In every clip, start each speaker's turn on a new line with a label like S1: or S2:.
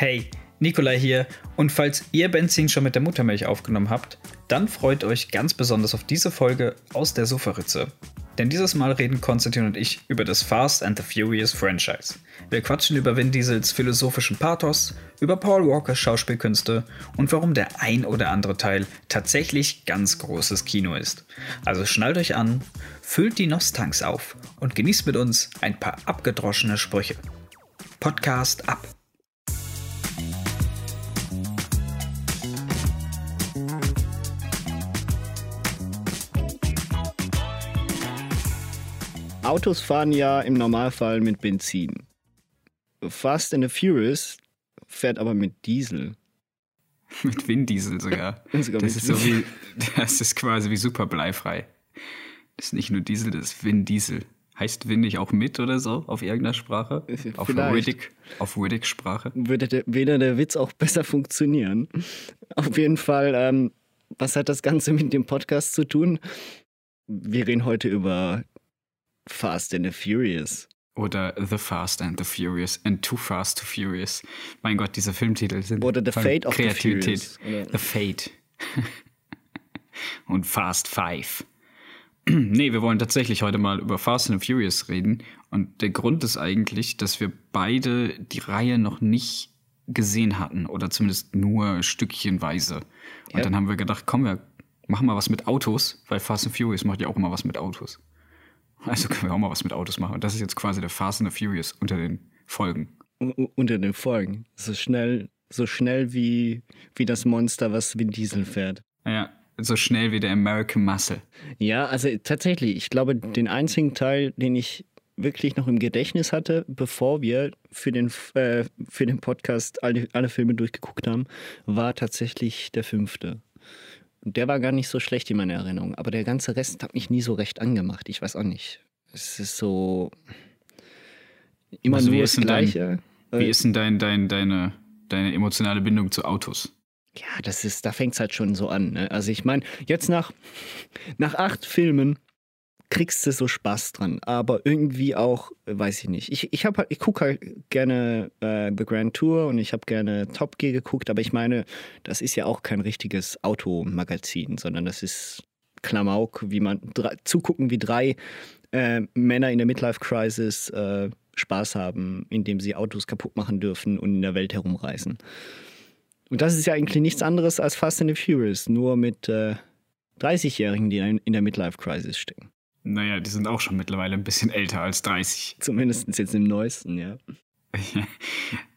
S1: Hey, Nikolai hier. Und falls ihr Benzin schon mit der Muttermilch aufgenommen habt, dann freut euch ganz besonders auf diese Folge aus der Sofaritze. Denn dieses Mal reden Konstantin und ich über das Fast and the Furious Franchise. Wir quatschen über Vin Diesels philosophischen Pathos, über Paul Walkers Schauspielkünste und warum der ein oder andere Teil tatsächlich ganz großes Kino ist. Also schnallt euch an, füllt die Nostanks auf und genießt mit uns ein paar abgedroschene Sprüche. Podcast ab!
S2: Autos fahren ja im Normalfall mit Benzin. Fast and the Furious fährt aber mit Diesel.
S1: Mit Winddiesel sogar. sogar das, ist so wie, das ist quasi wie super bleifrei. Das ist nicht nur Diesel, das ist Win Diesel. Heißt Win nicht auch mit oder so auf irgendeiner Sprache? Auf Riddick, auf Riddick-Sprache?
S2: Würde der, weder der Witz auch besser funktionieren. Auf jeden Fall, ähm, was hat das Ganze mit dem Podcast zu tun? Wir reden heute über Fast and the Furious.
S1: Oder The Fast and the Furious and Too Fast to Furious. Mein Gott, diese Filmtitel sind.
S2: Oder The Fate of
S1: Kreativität.
S2: the Furious.
S1: The Fate. Und Fast Five. nee, wir wollen tatsächlich heute mal über Fast and the Furious reden. Und der Grund ist eigentlich, dass wir beide die Reihe noch nicht gesehen hatten. Oder zumindest nur stückchenweise. Und ja. dann haben wir gedacht, komm, wir machen mal was mit Autos, weil Fast and Furious macht ja auch immer was mit Autos. Also können wir auch mal was mit Autos machen. Und das ist jetzt quasi der Fast and the Furious unter den Folgen.
S2: U unter den Folgen. So schnell, so schnell wie, wie das Monster, was Vin Diesel fährt.
S1: Ja, so schnell wie der American Muscle.
S2: Ja, also tatsächlich, ich glaube, den einzigen Teil, den ich wirklich noch im Gedächtnis hatte, bevor wir für den, äh, für den Podcast alle, alle Filme durchgeguckt haben, war tatsächlich der fünfte. Der war gar nicht so schlecht in meiner Erinnerung, aber der ganze Rest hat mich nie so recht angemacht. Ich weiß auch nicht. Es ist so immer also nur das Gleiche.
S1: Dein, wie ist denn dein, dein, deine, deine emotionale Bindung zu Autos?
S2: Ja, das ist, da fängt es halt schon so an. Ne? Also ich meine, jetzt nach, nach acht Filmen kriegst du so Spaß dran, aber irgendwie auch, weiß ich nicht. Ich, ich, halt, ich gucke halt gerne äh, The Grand Tour und ich habe gerne Top Gear geguckt, aber ich meine, das ist ja auch kein richtiges Automagazin, sondern das ist Klamauk, wie man drei, zugucken, wie drei äh, Männer in der Midlife Crisis äh, Spaß haben, indem sie Autos kaputt machen dürfen und in der Welt herumreisen. Und das ist ja eigentlich nichts anderes als Fast and the Furious, nur mit äh, 30-Jährigen, die in der Midlife Crisis stecken.
S1: Naja, die sind auch schon mittlerweile ein bisschen älter als 30.
S2: Zumindest jetzt im neuesten, ja.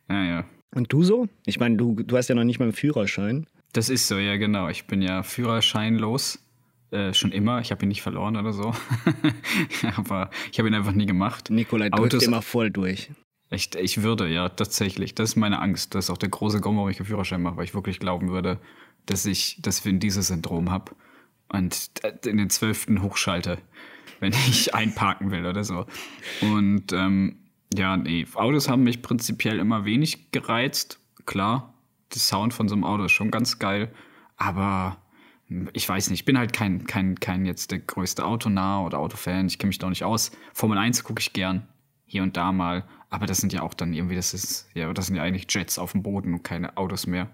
S1: naja.
S2: Und du so? Ich meine, du, du hast ja noch nicht mal einen Führerschein.
S1: Das ist so, ja, genau. Ich bin ja führerscheinlos. Äh, schon immer. Ich habe ihn nicht verloren oder so. Aber ich habe ihn einfach nie gemacht.
S2: Nikolai drückt immer voll durch.
S1: Ich, ich würde, ja, tatsächlich. Das ist meine Angst. Das ist auch der große Grund, warum ich einen Führerschein mache, weil ich wirklich glauben würde, dass ich das Vin dieses Syndrom habe und in den zwölften hochschalte wenn ich einparken will oder so. Und ähm, ja, nee, Autos haben mich prinzipiell immer wenig gereizt. Klar, der Sound von so einem Auto ist schon ganz geil, aber ich weiß nicht, ich bin halt kein, kein, kein jetzt der größte Autonah oder Autofan, ich kenne mich da nicht aus. Formel 1 gucke ich gern, hier und da mal, aber das sind ja auch dann irgendwie, das ist, ja, das sind ja eigentlich Jets auf dem Boden und keine Autos mehr.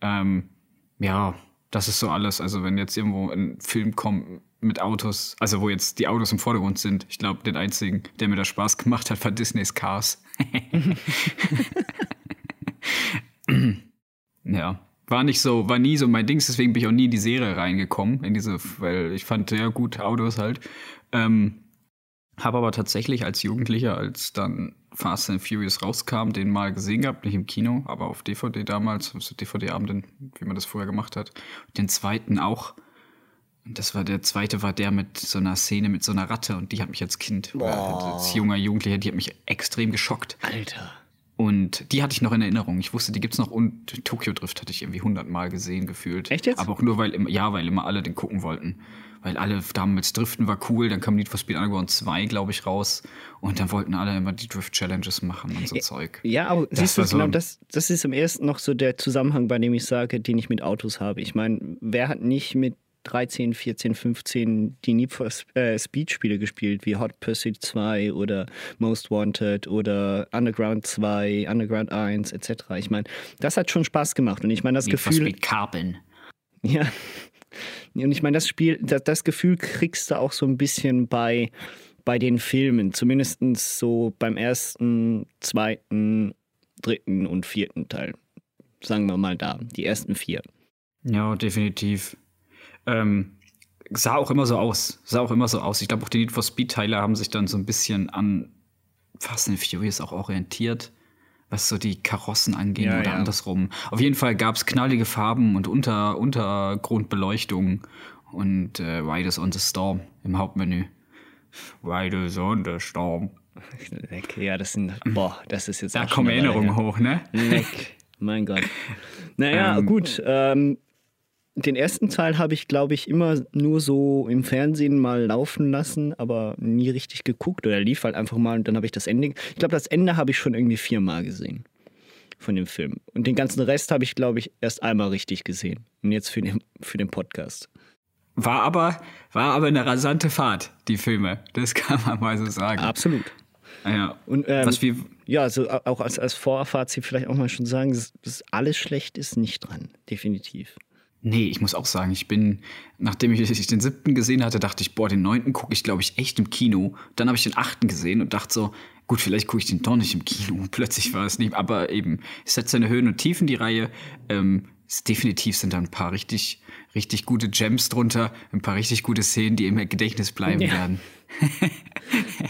S1: Ähm, ja, das ist so alles. Also wenn jetzt irgendwo ein Film kommt mit Autos, also wo jetzt die Autos im Vordergrund sind. Ich glaube, den einzigen, der mir da Spaß gemacht hat, war Disneys Cars. ja, war nicht so, war nie so mein Dings, deswegen bin ich auch nie in die Serie reingekommen, in diese, weil ich fand, ja gut, Autos halt. Ähm, habe aber tatsächlich als Jugendlicher, als dann Fast and Furious rauskam, den mal gesehen gehabt, nicht im Kino, aber auf DVD damals, also DVD-Abenden, wie man das früher gemacht hat. Den zweiten auch das war der zweite, war der mit so einer Szene mit so einer Ratte und die hat mich als Kind, Boah. als junger Jugendlicher, die hat mich extrem geschockt.
S2: Alter.
S1: Und die hatte ich noch in Erinnerung. Ich wusste, die gibt's noch und Tokyo Drift hatte ich irgendwie hundertmal gesehen gefühlt.
S2: Echt jetzt?
S1: Aber auch nur, weil, ja, weil immer alle den gucken wollten. Weil alle damals Driften war cool, dann kam Need for Speed Underground 2, glaube ich, raus. Und dann wollten alle immer die Drift-Challenges machen und so
S2: ja,
S1: Zeug.
S2: Ja, aber das siehst du, so genau, das, das ist im ersten noch so der Zusammenhang, bei dem ich sage, den ich mit Autos habe. Ich meine, wer hat nicht mit 13, 14, 15 die Need for äh, Speed Spiele gespielt, wie Hot Pursuit 2 oder Most Wanted oder Underground 2, Underground 1 etc. Ich meine, das hat schon Spaß gemacht und ich meine, das
S1: Need for
S2: Gefühl.
S1: Speed Carbon.
S2: Ja. Und ich meine, das Spiel, das, das Gefühl kriegst du auch so ein bisschen bei, bei den Filmen. Zumindest so beim ersten, zweiten, dritten und vierten Teil. Sagen wir mal da, die ersten vier.
S1: Ja, definitiv. Ähm, sah auch immer so aus. Sah auch immer so aus. Ich glaube, auch die Need for Speed-Teile haben sich dann so ein bisschen an Fast and Furious auch orientiert, was so die Karossen anging
S2: Ja,
S1: oder
S2: ja.
S1: andersrum. Auf jeden Fall gab es knallige Farben und Unter Untergrundbeleuchtung und äh, Riders on the Storm im Hauptmenü. Riders on the Storm.
S2: Leck, ja, das sind, boah, das ist jetzt
S1: Da kommen Erinnerungen hoch, ne?
S2: Leck, mein Gott. Naja,
S1: Ähm,
S2: gut. Ähm, den ersten Teil habe ich, glaube ich, immer nur so im Fernsehen mal laufen lassen, aber nie richtig geguckt oder lief halt einfach mal und dann habe ich das Ende. Ich glaube, das Ende habe ich schon irgendwie viermal gesehen von dem Film. Und den ganzen Rest habe ich, glaube ich, erst einmal richtig gesehen. Und jetzt für den, für den Podcast.
S1: War aber, war aber eine rasante Fahrt, die Filme. Das kann man mal so sagen.
S2: Absolut.
S1: Ja.
S2: Und, ähm,
S1: Was wir,
S2: Ja, also au- auch als, als Vorfazit vielleicht auch mal schon sagen, dass, dass alles schlecht ist, nicht dran. Definitiv.
S1: Nee, ich muss auch sagen, ich bin, nachdem ich den siebten gesehen hatte, dachte ich, boah, den neunten gucke ich, glaube ich, echt im Kino. Dann habe ich den achten gesehen und dachte so, gut, vielleicht gucke ich den doch nicht im Kino. Plötzlich war es nicht, aber eben, es hat seine Höhen und Tiefen, die Reihe. Ähm, definitiv sind da ein paar richtig, richtig gute Gems drunter, ein paar richtig gute Szenen, die im Gedächtnis bleiben
S2: Ja.
S1: werden.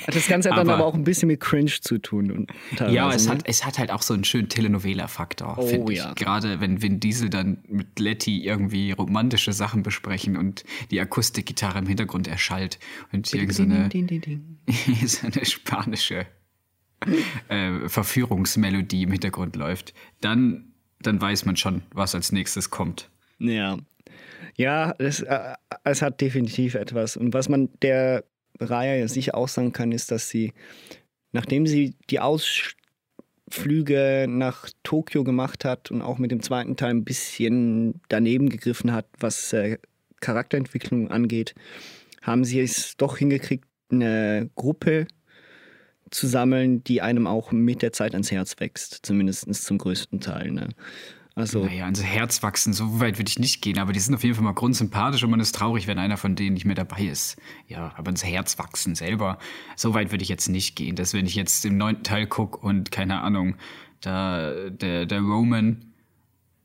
S2: Das Ganze hat dann
S1: Aber-
S2: aber auch ein bisschen mit Cringe zu tun. Teilweise,
S1: Ja, es
S2: ne?
S1: hat, es hat halt auch so einen schönen Telenovela-Faktor,
S2: Oh,
S1: finde ich.
S2: ja.
S1: Gerade wenn Vin Diesel dann mit Letty irgendwie romantische Sachen besprechen und die Akustikgitarre im Hintergrund erschallt und irgend so eine,
S2: Ding, ding.
S1: so eine spanische äh, Verführungsmelodie im Hintergrund läuft, dann, dann weiß man schon, was als nächstes kommt.
S2: Ja. Ja, es, äh, es hat definitiv etwas. Und was man der Reihe sicher auch sagen kann, ist, dass sie, nachdem sie die Ausflüge nach Tokio gemacht hat und auch mit dem zweiten Teil ein bisschen daneben gegriffen hat, was äh, Charakterentwicklung angeht, haben sie es doch hingekriegt, eine Gruppe zu sammeln, die einem auch mit der Zeit ans Herz wächst, zumindest zum größten Teil. Ne? Also,
S1: Naja, ans Herz wachsen, so weit würde ich nicht gehen, aber die sind auf jeden Fall mal grundsympathisch und man ist traurig, wenn einer von denen nicht mehr dabei ist. Ja, aber ins Herz wachsen selber, so weit würde ich jetzt nicht gehen. Dass wenn ich jetzt im neunten Teil gucke und keine Ahnung, da der, der Roman,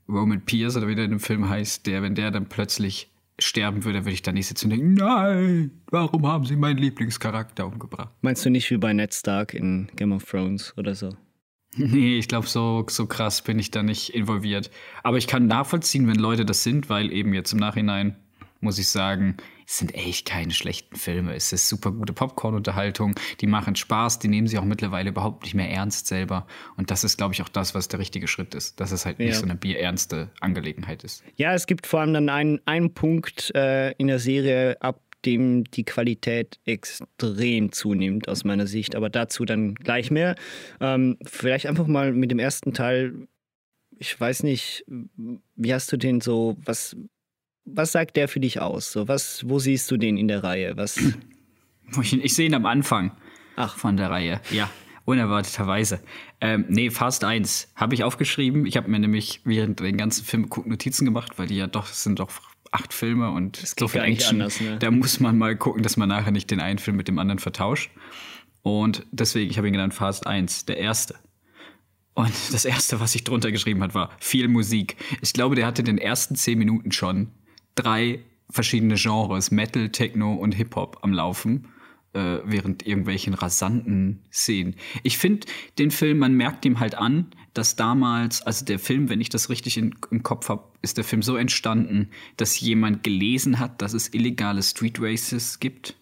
S1: Roman Pierce oder wie der in dem Film heißt, der, wenn der dann plötzlich sterben würde, würde ich da nicht sitzen und denken, nein, warum haben sie meinen Lieblingscharakter umgebracht?
S2: Meinst du nicht wie bei Ned Stark in Game of Thrones oder so?
S1: Nee, ich glaube, so, so krass bin ich da nicht involviert. Aber ich kann nachvollziehen, wenn Leute das sind, weil eben jetzt im Nachhinein muss ich sagen, es sind echt keine schlechten Filme. Es ist super gute Popcorn-Unterhaltung. Die machen Spaß, die nehmen sich auch mittlerweile überhaupt nicht mehr ernst selber. Und das ist, glaube ich, auch das, was der richtige Schritt ist. Dass es halt nicht
S2: Ja.
S1: so eine bierernste Angelegenheit ist.
S2: Ja, es gibt vor allem dann einen, einen Punkt äh, in der Serie, ab dem die Qualität extrem zunimmt, aus meiner Sicht. Aber dazu dann gleich mehr. Ähm, vielleicht einfach mal mit dem ersten Teil. Ich weiß nicht, wie hast du den so, was, was sagt der für dich aus? So, was, wo siehst du den in der Reihe? Was,
S1: Ich, ich sehe ihn am Anfang
S2: ach,
S1: von der Reihe. Ja, unerwarteterweise. Ähm, nee, Fast 1 habe ich aufgeschrieben. Ich habe mir nämlich während den ganzen Film Notizen gemacht, weil die ja doch, sind doch acht Filme und so viel Action.
S2: anders, ne?
S1: Da muss man mal gucken, dass man nachher nicht den einen Film mit dem anderen vertauscht. Und deswegen, ich habe ihn genannt Fast 1, der erste. Und das erste, was ich drunter geschrieben hat, war viel Musik. Ich glaube, der hatte in den ersten zehn Minuten schon drei verschiedene Genres, Metal, Techno und Hip-Hop am Laufen, äh, während irgendwelchen rasanten Szenen. Ich finde den Film, man merkt ihm halt an, dass damals, also der Film, wenn ich das richtig in, im Kopf habe, ist der Film so entstanden, dass jemand gelesen hat, dass es illegale Street Races gibt.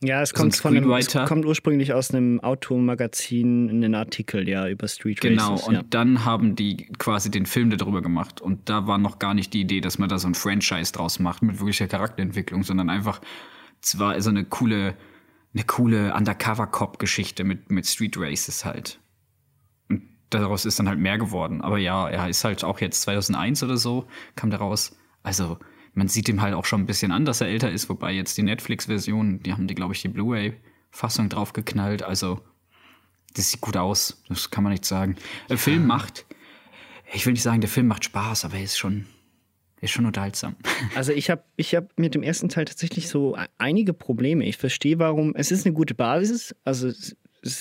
S2: ja, es
S1: So
S2: kommt, von einem, es kommt ursprünglich aus einem Automagazin, einen Artikel, ja, über Street
S1: Genau,
S2: Races.
S1: und
S2: ja.
S1: dann haben die quasi den Film darüber gemacht. Und da war noch gar nicht die Idee, dass man da so ein Franchise draus macht mit wirklicher Charakterentwicklung, sondern einfach zwar so eine coole, eine coole Undercover-Cop-Geschichte mit, mit Street Races halt. Daraus ist dann halt mehr geworden. Aber ja, er ist halt auch jetzt 2001 oder so, kam der raus. Also man sieht ihm halt auch schon ein bisschen an, dass er älter ist, wobei jetzt die Netflix-Version, die haben die, glaube ich, die Blu-ray-Fassung draufgeknallt. Also, das sieht gut aus, das kann man nicht sagen. Der Film macht, ich will nicht sagen, der Film macht Spaß, aber er ist schon, ist schon unterhaltsam.
S2: Also ich habe ich hab mit dem ersten Teil tatsächlich so einige Probleme. Ich verstehe, warum. Es ist eine gute Basis. Also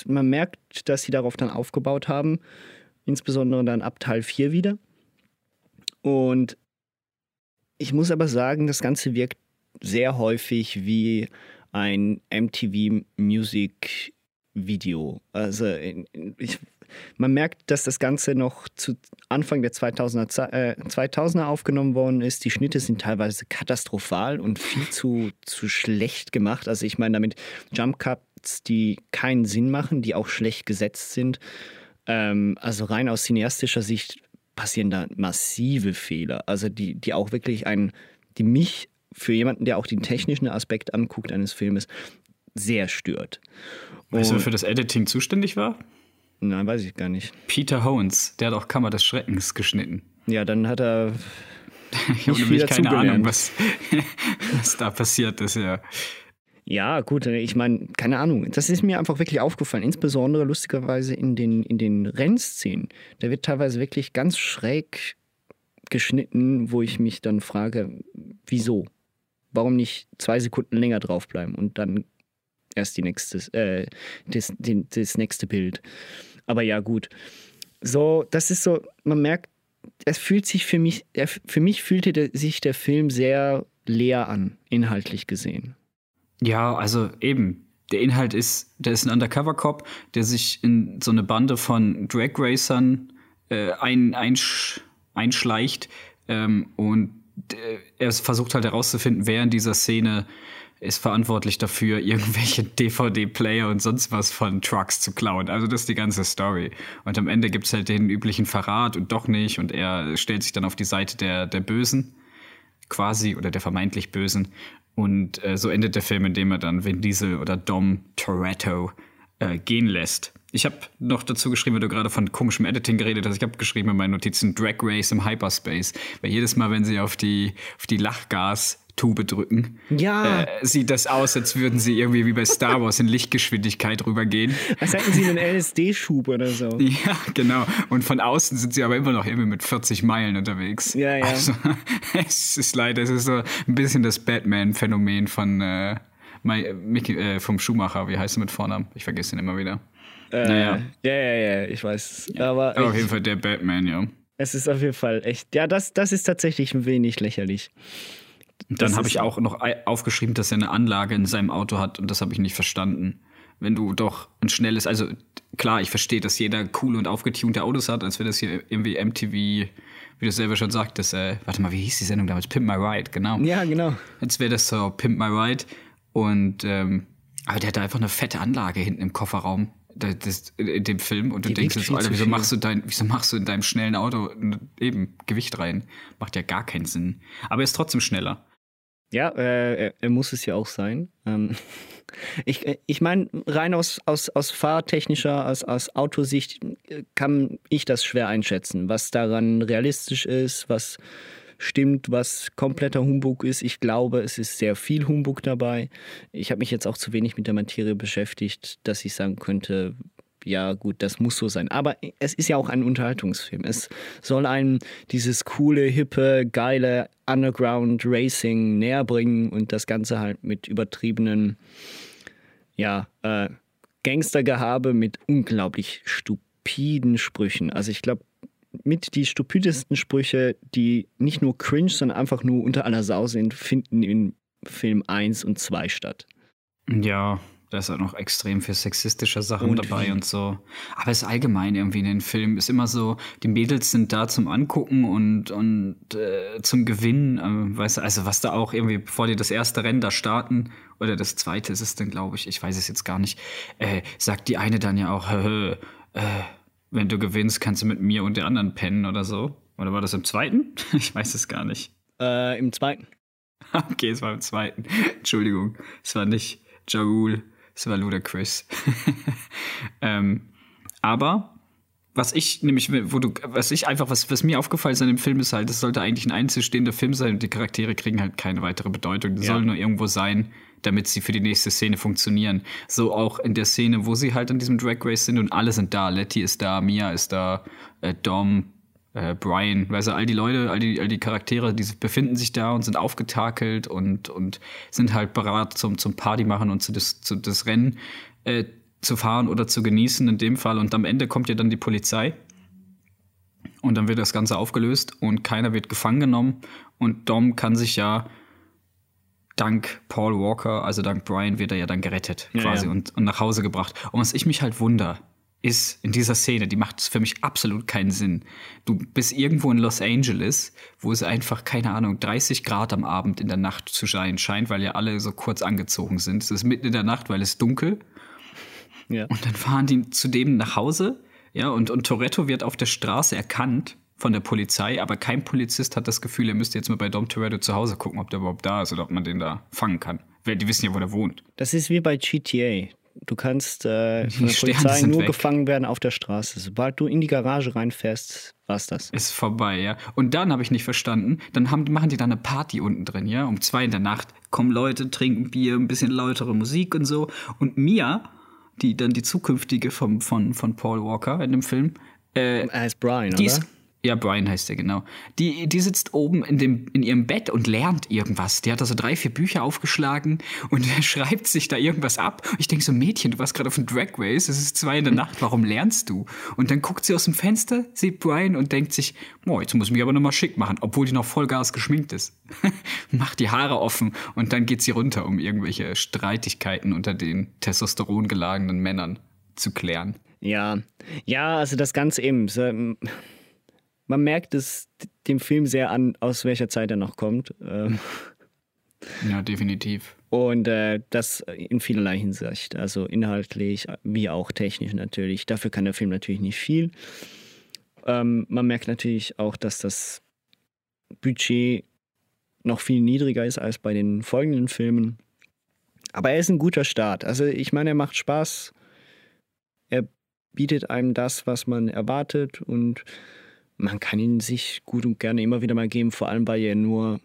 S2: man merkt, dass sie darauf dann aufgebaut haben. Insbesondere dann ab Teil 4 wieder. Und ich muss aber sagen, das Ganze wirkt sehr häufig wie ein MTV Music Video. Also ich, man merkt, dass das Ganze noch zu Anfang der 2000er, äh, 2000er aufgenommen worden ist. Die Schnitte sind teilweise katastrophal und viel zu, zu schlecht gemacht. Also ich meine damit Jump Cuts, die keinen Sinn machen, die auch schlecht gesetzt sind. Ähm, also rein aus cineastischer Sicht passieren da massive Fehler. Also die, die auch wirklich ein, die mich für jemanden, der auch den technischen Aspekt anguckt eines Filmes, sehr stört.
S1: Weißt du, wer für das Editing zuständig war?
S2: Nein, weiß ich gar nicht.
S1: Peter Hones, der hat auch Kammer des Schreckens geschnitten.
S2: Ja, dann hat er.
S1: ich habe nämlich keine Ahnung, was, was da passiert ist, ja.
S2: Ja, gut, ich meine, keine Ahnung. Das ist mir einfach wirklich aufgefallen, insbesondere lustigerweise in den, in den Rennszenen. Da wird teilweise wirklich ganz schräg geschnitten, wo ich mich dann frage, wieso? Warum nicht zwei Sekunden länger draufbleiben und dann erst die nächste, äh, das, die, das nächste Bild. Aber ja, gut. So, das ist so, man merkt, es fühlt sich für mich, für mich fühlte sich der Film sehr leer an, inhaltlich gesehen.
S1: Ja, also eben. Der Inhalt ist, der ist ein Undercover-Cop, der sich in so eine Bande von Drag Racern äh, ein, einsch, einschleicht ähm, und äh, er versucht halt herauszufinden, wer in dieser Szene ist verantwortlich dafür, irgendwelche DVD-Player und sonst was von Trucks zu klauen. Also das ist die ganze Story. Und am Ende gibt's halt den üblichen Verrat und doch nicht. Und er stellt sich dann auf die Seite der, der Bösen, quasi, oder der vermeintlich Bösen. Und äh, so endet der Film, indem er dann Vin Diesel oder Dom Toretto äh, gehen lässt. Ich habe noch dazu geschrieben, weil du gerade von komischem Editing geredet hast. Ich habe geschrieben in meinen Notizen Drag Race im Hyperspace. Weil jedes Mal, wenn sie auf die, auf die Lachgas Tube drücken,
S2: ja.
S1: äh, sieht das aus, als würden sie irgendwie wie bei Star Wars in Lichtgeschwindigkeit rübergehen.
S2: Als hätten sie einen LSD-Schub oder so.
S1: Ja, genau. Und von außen sind sie aber immer noch irgendwie mit 40 Meilen unterwegs.
S2: Ja, ja.
S1: Also, es ist leider, es ist so ein bisschen das Batman-Phänomen von äh, Mickey, äh, vom Schumacher. Wie heißt er mit Vornamen? Ich vergesse ihn immer wieder.
S2: Äh, naja. Ja, ja, ja, ich weiß. Ja. Aber,
S1: auf jeden Fall der Batman, ja.
S2: Es ist auf jeden Fall echt. Ja, das, das ist tatsächlich ein wenig lächerlich.
S1: Dann habe ich auch noch aufgeschrieben, dass er eine Anlage in seinem Auto hat und das habe ich nicht verstanden. Wenn du doch ein schnelles, also klar, ich verstehe, dass jeder coole und aufgetunte Autos hat, als wäre das hier irgendwie MTV, wie du selber schon sagtest, äh, warte mal, wie hieß die Sendung damals? Pimp My Ride, genau.
S2: Ja, genau.
S1: Als wäre das so Pimp My Ride und ähm, aber der hat da einfach eine fette Anlage hinten im Kofferraum das, das, in dem Film und du Die denkst jetzt, Alter, wieso machst du dein, wieso machst du in deinem schnellen Auto eben Gewicht rein? Macht ja gar keinen Sinn. Aber er ist trotzdem schneller.
S2: Ja, äh, er muss es ja auch sein. Ähm, ich äh, ich meine, rein aus, aus, aus fahrtechnischer, aus, aus Autosicht äh, kann ich das schwer einschätzen, was daran realistisch ist, was stimmt, was kompletter Humbug ist. Ich glaube, es ist sehr viel Humbug dabei. Ich habe mich jetzt auch zu wenig mit der Materie beschäftigt, dass ich sagen könnte, ja gut, das muss so sein. Aber es ist ja auch ein Unterhaltungsfilm. Es soll einem dieses coole, hippe, geile Underground Racing näher bringen und das Ganze halt mit übertriebenen, ja, äh, Gangstergehabe mit unglaublich stupiden Sprüchen. Also ich glaube, mit die stupidesten Sprüche, die nicht nur cringe, sondern einfach nur unter aller Sau sind, finden in Film 1 und 2 statt.
S1: Ja, da ist auch noch extrem viel sexistische Sachen und dabei wie? und so. Aber es ist allgemein irgendwie in den Filmen ist immer so, die Mädels sind da zum Angucken und, und äh, zum Gewinnen. Äh, weißt du, also was da auch irgendwie, bevor die das erste Rennen da starten, oder das zweite ist es dann, glaube ich, ich weiß es jetzt gar nicht, äh, sagt die eine dann ja auch, äh, wenn du gewinnst, kannst du mit mir und der anderen pennen oder so. Oder war das im zweiten? Ich weiß es gar nicht.
S2: Äh, Im zweiten.
S1: Okay, es war im zweiten. Entschuldigung, es war nicht Jaul. Es war ludicrous. ähm, aber was ich nämlich, wo du, was ich einfach, was, was mir aufgefallen ist an dem Film ist halt, es sollte eigentlich ein einzelstehender Film sein und die Charaktere kriegen halt keine weitere Bedeutung. Die ja. sollen nur irgendwo sein, damit sie für die nächste Szene funktionieren. So auch in der Szene, wo sie halt an diesem Drag Race sind und alle sind da. Letty ist da, Mia ist da, äh, Dom, äh, Brian, weißt du, all die Leute, all die, all die Charaktere, die befinden sich da und sind aufgetakelt und, und sind halt bereit zum, zum Party machen und zu das, zu das Rennen äh, zu fahren oder zu genießen in dem Fall. Und am Ende kommt ja dann die Polizei. Und dann wird das Ganze aufgelöst und keiner wird gefangen genommen. Und Dom kann sich ja dank Paul Walker, also dank Brian, wird er ja dann gerettet quasi ja. Und, und nach Hause gebracht. Und was ich mich halt wunder, ist in dieser Szene, die macht für mich absolut keinen Sinn. Du bist irgendwo in Los Angeles, wo es einfach, keine Ahnung, 30 Grad am Abend in der Nacht zu sein scheint, weil ja alle so kurz angezogen sind. Es ist mitten in der Nacht, weil es dunkel. Ja. Und dann fahren die zu dem nach Hause, ja, und, und Toretto wird auf der Straße erkannt von der Polizei, aber kein Polizist hat das Gefühl, er müsste jetzt mal bei Dom Toretto zu Hause gucken, ob der überhaupt da ist oder ob man den da fangen kann. Weil die wissen ja, wo der wohnt.
S2: Das ist wie bei GTA. Du kannst äh, von der Polizei nur weg. gefangen werden auf der Straße. Sobald du in die Garage reinfährst, war's das.
S1: Ist vorbei, ja. Und dann habe ich nicht verstanden, dann haben, machen die da eine Party unten drin, ja. Um zwei in der Nacht kommen Leute, trinken Bier, ein bisschen lautere Musik und so. Und Mia, die dann die zukünftige vom, von, von Paul Walker in dem Film,
S2: äh, er Brian,
S1: die oder? Ist, ja, Brian heißt er, genau. Die, die sitzt oben in, dem, in ihrem Bett und lernt irgendwas. Die hat da so drei, vier Bücher aufgeschlagen und schreibt sich da irgendwas ab. Ich denke so, Mädchen, du warst gerade auf dem Drag Race, es ist zwei in der Nacht, warum lernst du? Und dann guckt sie aus dem Fenster, sieht Brian und denkt sich, boah, jetzt muss ich mich aber nochmal schick machen, obwohl die noch Vollgas geschminkt ist. Macht die Haare offen und dann geht sie runter, um irgendwelche Streitigkeiten unter den Testosteron gelagenen Männern zu klären.
S2: Ja, ja, also das Ganze eben. So, man merkt es dem Film sehr an, aus welcher Zeit er noch kommt. Ähm.
S1: Ja, definitiv.
S2: Und äh, das in vielerlei Hinsicht. Also inhaltlich wie auch technisch natürlich. Dafür kann der Film natürlich nicht viel. Ähm, man merkt natürlich auch, dass das Budget noch viel niedriger ist als bei den folgenden Filmen. Aber er ist ein guter Start. Also ich meine, er macht Spaß. Er bietet einem das, was man erwartet und man kann ihn sich gut und gerne immer wieder mal geben, vor allem weil er nur,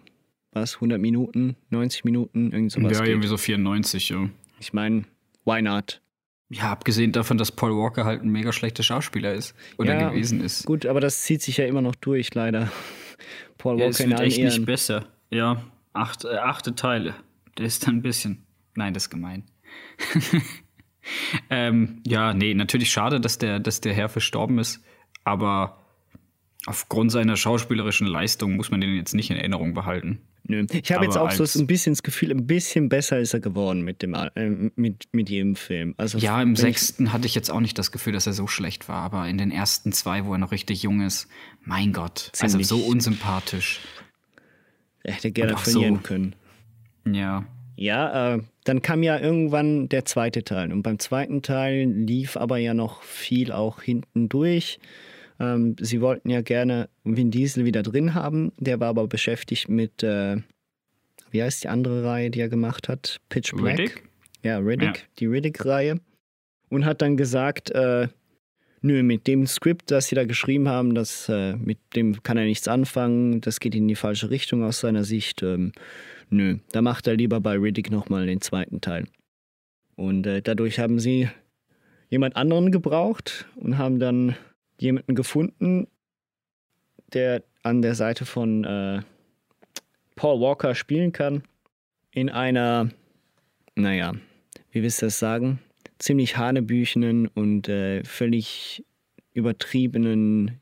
S2: was, 100 Minuten, 90 Minuten, irgend sowas
S1: Ja, geht. irgendwie so 94, ja.
S2: Ich meine, why not?
S1: Ja, abgesehen davon, dass Paul Walker halt ein mega schlechter Schauspieler ist oder ja, gewesen ist.
S2: Gut, aber das zieht sich ja immer noch durch, leider.
S1: Paul Walker ja, es wird echt Ehren. nicht besser. Ja, acht, äh, achte Teile. Der ist dann ein bisschen. Nein, das ist gemein. ähm, ja, nee, natürlich schade, dass der, dass der Herr verstorben ist. Aber aufgrund seiner schauspielerischen Leistung muss man den jetzt nicht in Erinnerung behalten.
S2: Nö. Ich habe jetzt auch so ein bisschen das Gefühl, ein bisschen besser ist er geworden mit, dem, äh, mit, mit jedem Film. Also
S1: ja, im sechsten hatte ich jetzt auch nicht das Gefühl, dass er so schlecht war, aber in den ersten zwei, wo er noch richtig jung ist, mein Gott, also so unsympathisch.
S2: Er hätte gerne verlieren so. können.
S1: Ja.
S2: Ja, äh, dann kam ja irgendwann der zweite Teil. Und beim zweiten Teil lief aber ja noch viel auch hinten durch. Ähm, sie wollten ja gerne Vin Diesel wieder drin haben. Der war aber beschäftigt mit, äh, wie heißt die andere Reihe, die er gemacht hat? Pitch Black. Riddick? Ja, Riddick, ja. die Riddick-Reihe. Und hat dann gesagt, äh, nö, mit dem Skript, das sie da geschrieben haben, das, äh, mit dem kann er nichts anfangen, das geht in die falsche Richtung aus seiner Sicht. Ähm, nö, da macht er lieber bei Riddick nochmal den zweiten Teil. Und äh, dadurch haben sie jemand anderen gebraucht und haben dann jemanden gefunden, der an der Seite von äh, Paul Walker spielen kann. In einer, naja, wie willst du das sagen? Ziemlich hanebüchenen und äh, völlig übertriebenen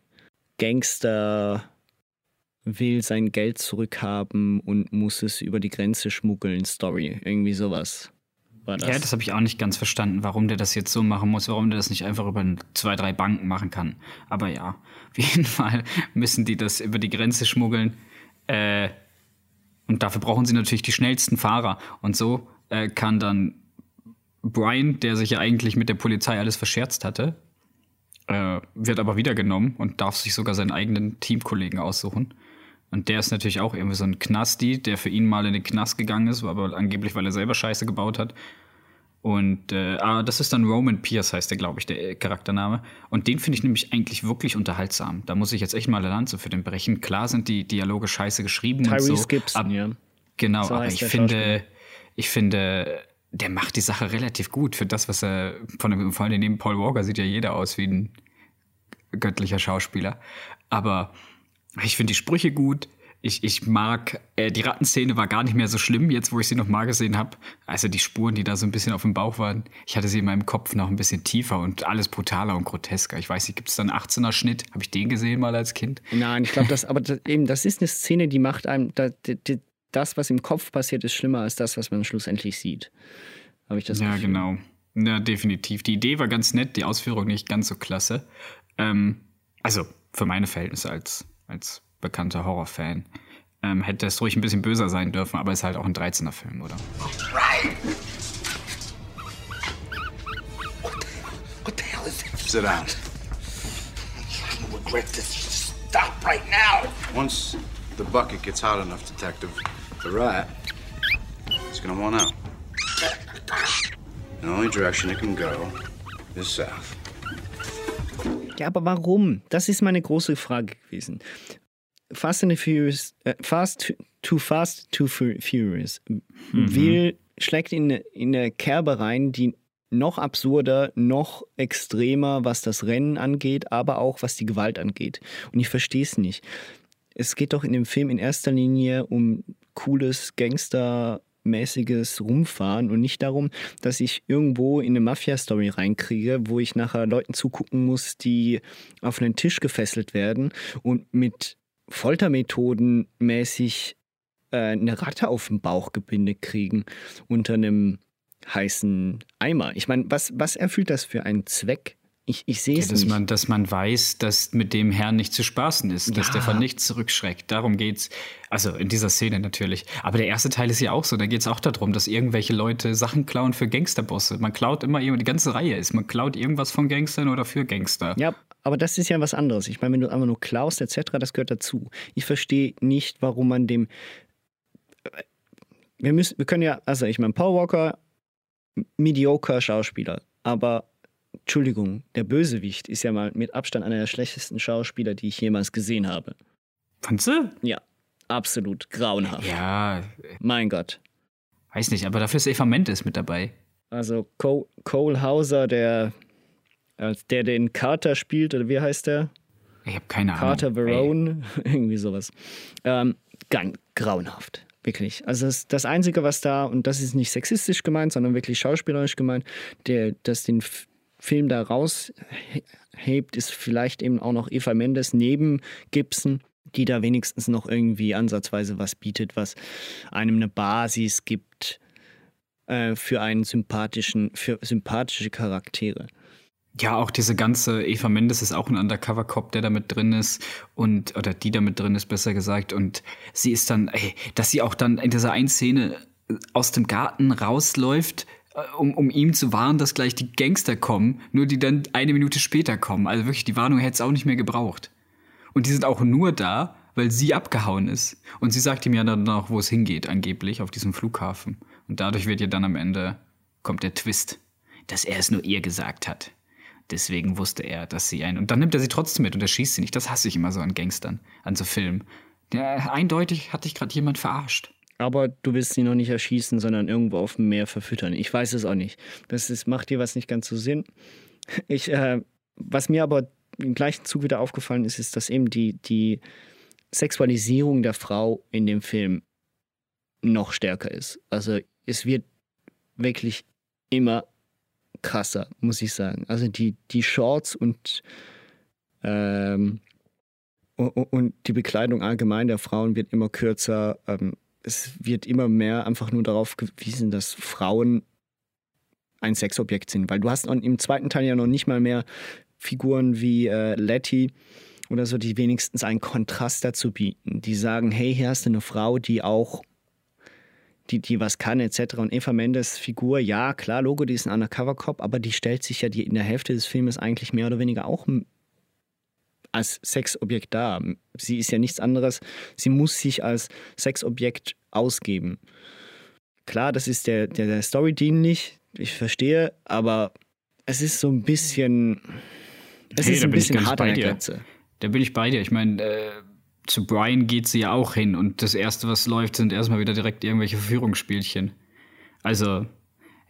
S2: Gangster will sein Geld zurückhaben und muss es über die Grenze schmuggeln, Story. Irgendwie sowas
S1: war das. Ja, das habe ich auch nicht ganz verstanden, warum der das jetzt so machen muss, warum der das nicht einfach über zwei, drei Banken machen kann. Aber ja, auf jeden Fall müssen die das über die Grenze schmuggeln. Äh, und dafür brauchen sie natürlich die schnellsten Fahrer. Und so äh, kann dann Brian, der sich ja eigentlich mit der Polizei alles verscherzt hatte, äh, wird aber wieder genommen und darf sich sogar seinen eigenen Teamkollegen aussuchen. Und der ist natürlich auch irgendwie so ein Knasti, der für ihn mal in den Knast gegangen ist, aber angeblich, weil er selber Scheiße gebaut hat. Und äh, ah, das ist dann Roman Pierce, heißt der, glaube ich, der äh, Charaktername. Und den finde ich nämlich eigentlich wirklich unterhaltsam. Da muss ich jetzt echt mal eine Lanze für den brechen. Klar sind die Dialoge scheiße geschrieben
S2: Tyrese
S1: und so.
S2: Gibson,
S1: ab,
S2: ja.
S1: Genau,
S2: So
S1: aber ich finde, ich finde, der macht die Sache relativ gut für das, was er von dem, vor allem neben Paul Walker sieht ja jeder aus wie ein göttlicher Schauspieler. Aber ich finde die Sprüche gut. Ich, ich mag, äh, die Rattenszene war gar nicht mehr so schlimm, jetzt wo ich sie noch mal gesehen habe. Also die Spuren, die da so ein bisschen auf dem Bauch waren. Ich hatte sie in meinem Kopf noch ein bisschen tiefer und alles brutaler und grotesker. Ich weiß nicht, gibt es da einen 18er-Schnitt? Habe ich den gesehen mal als Kind?
S2: Nein, ich glaube, das, aber das, eben, das ist eine Szene, die macht einem, da, die, das, was im Kopf passiert, ist schlimmer als das, was man schlussendlich sieht. Habe ich das
S1: Ja,
S2: Gefühl.
S1: genau. Ja, definitiv. Die Idee war ganz nett, die Ausführung nicht ganz so klasse. Ähm, also für meine Verhältnisse als, als bekannter Horrorfan. Ähm, hätte es ruhig ein bisschen böser sein dürfen, aber ist halt auch ein 13er-Film, oder?
S3: What the hell is it?
S4: Sit down.
S3: You regret this. Just stop right now.
S4: Once the bucket gets hot enough, Detective, the rat is gonna want out. The only direction it can go is south.
S2: Ja, aber warum? Das ist meine große Frage gewesen. Fast and Furious, äh, Fast Too Fast Too Fu- Furious will, schlägt in, in eine Kerbe rein, die noch absurder, noch extremer, was das Rennen angeht, aber auch was die Gewalt angeht. Und ich verstehe es nicht. Es geht doch in dem Film in erster Linie um cooles Gangstermäßiges Rumfahren und nicht darum, dass ich irgendwo in eine Mafia-Story reinkriege, wo ich nachher Leuten zugucken muss, die auf einen Tisch gefesselt werden und mit Foltermethoden mäßig äh, eine Ratte auf dem Bauch gebindet kriegen unter einem heißen Eimer. Ich meine, was, was erfüllt das für einen Zweck? Ich, ich sehe
S1: Ja,
S2: es
S1: dass,
S2: nicht.
S1: man, dass man weiß, dass mit dem Herrn nicht zu spaßen ist, dass
S2: Ja.
S1: der von nichts zurückschreckt. Darum geht's. Also in dieser Szene natürlich. Aber der erste Teil ist ja auch so. Da geht's auch darum, dass irgendwelche Leute Sachen klauen für Gangsterbosse. Man klaut immer die ganze Reihe ist. Man klaut irgendwas von Gangstern oder für Gangster.
S2: Ja, aber das ist ja was anderes. Ich meine, wenn du einfach nur klaust etc., das gehört dazu. Ich verstehe nicht, warum man dem. Wir müssen, wir können ja, also ich meine, Paul Walker, mediocre Schauspieler, aber Entschuldigung, der Bösewicht ist ja mal mit Abstand einer der schlechtesten Schauspieler, die ich jemals gesehen habe.
S1: Fandst du?
S2: Ja, absolut grauenhaft.
S1: Ja,
S2: Mein Gott.
S1: weiß nicht, aber dafür ist Eva Mendes mit dabei.
S2: Also Co Cole Hauser, der, äh, der den Carter spielt, oder wie heißt der?
S1: Ich habe keine
S2: Carter
S1: Ahnung. Ey.
S2: Verone, irgendwie sowas. Ähm, ganz grauenhaft, wirklich. Also das, das Einzige, was da, und das ist nicht sexistisch gemeint, sondern wirklich schauspielerisch gemeint, der, das den Film da raushebt, ist vielleicht eben auch noch Eva Mendes neben Gibson, die da wenigstens noch irgendwie ansatzweise was bietet, was einem eine Basis gibt äh, für einen sympathischen, für sympathische Charaktere.
S1: Ja, auch diese ganze Eva Mendes ist auch ein Undercover-Cop, der da mit drin ist und oder die da mit drin ist, besser gesagt. Und sie ist dann, ey, dass sie auch dann in dieser einen Szene aus dem Garten rausläuft, um, um ihm zu warnen, dass gleich die Gangster kommen, nur die dann eine Minute später kommen. Also wirklich, die Warnung hätte es auch nicht mehr gebraucht. Und die sind auch nur da, weil sie abgehauen ist. Und sie sagt ihm ja dann noch, wo es hingeht, angeblich, auf diesem Flughafen. Und dadurch wird ihr dann am Ende, kommt der Twist, dass er es nur ihr gesagt hat. Deswegen wusste er, dass sie ein. Und dann nimmt er sie trotzdem mit und er schießt sie nicht. Das hasse ich immer so an Gangstern, an so Filmen. Ja, eindeutig hat dich gerade jemand verarscht.
S2: Aber du willst sie noch nicht erschießen, sondern irgendwo auf dem Meer verfüttern. Ich weiß es auch nicht. Das ist, macht dir was nicht ganz so Sinn. Ich, äh, was mir aber im gleichen Zug wieder aufgefallen ist, ist, dass eben die, die Sexualisierung der Frau in dem Film noch stärker ist. Also es wird wirklich immer krasser, muss ich sagen. Also die, die Shorts und, ähm, und, die Bekleidung allgemein der Frauen wird immer kürzer. Ähm, es wird immer mehr einfach nur darauf gewiesen, dass Frauen ein Sexobjekt sind. Weil du hast im zweiten Teil ja noch nicht mal mehr Figuren wie äh, Letty oder so, die wenigstens einen Kontrast dazu bieten. Die sagen, hey, hier hast du eine Frau, die auch die, die was kann, etc. Und Eva Mendes Figur, ja, klar, Logo, die ist ein Undercover-Cop, aber die stellt sich ja die in der Hälfte des Filmes eigentlich mehr oder weniger auch als Sexobjekt dar. Sie ist ja nichts anderes. Sie muss sich als Sexobjekt ausgeben. Klar, das ist der, der, der Story dienlich. ich verstehe, aber es ist so ein bisschen. Es
S1: Hey,
S2: ist
S1: da
S2: ein bisschen hart an
S1: bei
S2: der. Grenze.
S1: Da bin ich bei dir. Ich meine, äh, zu Brian geht sie ja auch hin und das Erste, was läuft, sind erstmal wieder direkt irgendwelche Verführungsspielchen. Also,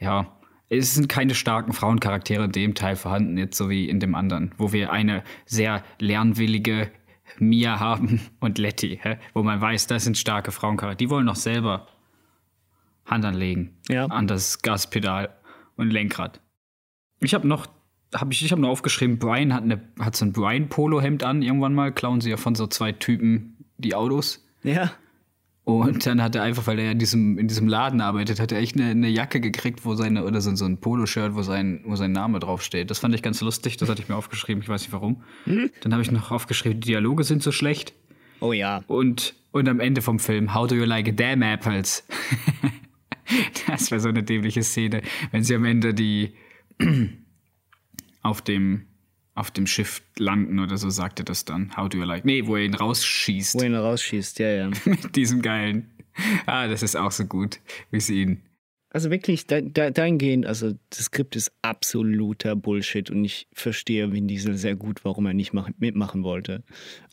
S1: ja, es sind keine starken Frauencharaktere in dem Teil vorhanden, jetzt so wie in dem anderen, wo wir eine sehr lernwillige Mia haben und Letty, hä? wo man weiß, das sind starke Frauencharaktere. Die wollen noch selber Hand anlegen
S2: Ja.
S1: an das Gaspedal und Lenkrad. Ich habe noch, hab ich, ich habe noch aufgeschrieben, Brian hat, eine, hat so ein Brian-Polo-Hemd an. Irgendwann mal klauen sie ja von so zwei Typen die Autos.
S2: Ja.
S1: Und dann hat er einfach, weil er in diesem, in diesem Laden arbeitet, hat er echt eine, eine Jacke gekriegt, wo seine, oder so, so ein Poloshirt, wo sein, wo sein Name draufsteht. Das fand ich ganz lustig, das hatte ich mir aufgeschrieben, ich weiß nicht warum. Dann habe ich noch aufgeschrieben, die Dialoge sind so schlecht.
S2: Oh ja.
S1: Und, und am Ende vom Film, How do you like damn apples? das wäre so eine dämliche Szene, wenn sie am Ende die auf dem, auf dem Schiff landen oder so, sagt er das dann. How do you like? Nee, wo er ihn rausschießt.
S2: Wo er ihn rausschießt, ja, ja.
S1: Mit diesem geilen. Ah, das ist auch so gut, wie sie ihn.
S2: Also wirklich, da, da, dahingehend, also das Skript ist absoluter Bullshit und ich verstehe Vin Diesel sehr gut, warum er nicht mach, mitmachen wollte.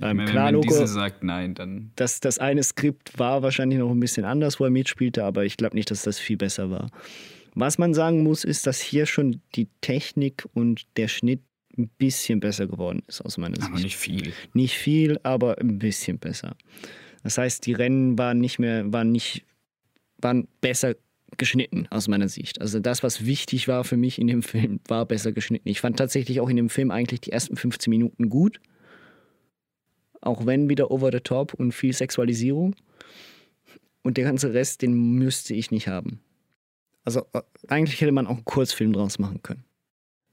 S2: Ähm,
S1: wenn
S2: klar,
S1: wenn
S2: Logo,
S1: diese sagt nein, dann.
S2: das, das eine Skript war wahrscheinlich noch ein bisschen anders, wo er mitspielte, aber ich glaube nicht, dass das viel besser war. Was man sagen muss, ist, dass hier schon die Technik und der Schnitt ein bisschen besser geworden ist, aus meiner Sicht.
S1: Aber nicht viel.
S2: Nicht viel, aber ein bisschen besser. Das heißt, die Rennen waren nicht mehr, waren nicht, waren besser geschnitten aus meiner Sicht. Also das, was wichtig war für mich in dem Film, war besser geschnitten. Ich fand tatsächlich auch in dem Film eigentlich die ersten 15 Minuten gut. Auch wenn wieder over the top und viel Sexualisierung. Und der ganze Rest, den müsste ich nicht haben. Also äh, eigentlich hätte man auch einen Kurzfilm draus machen können.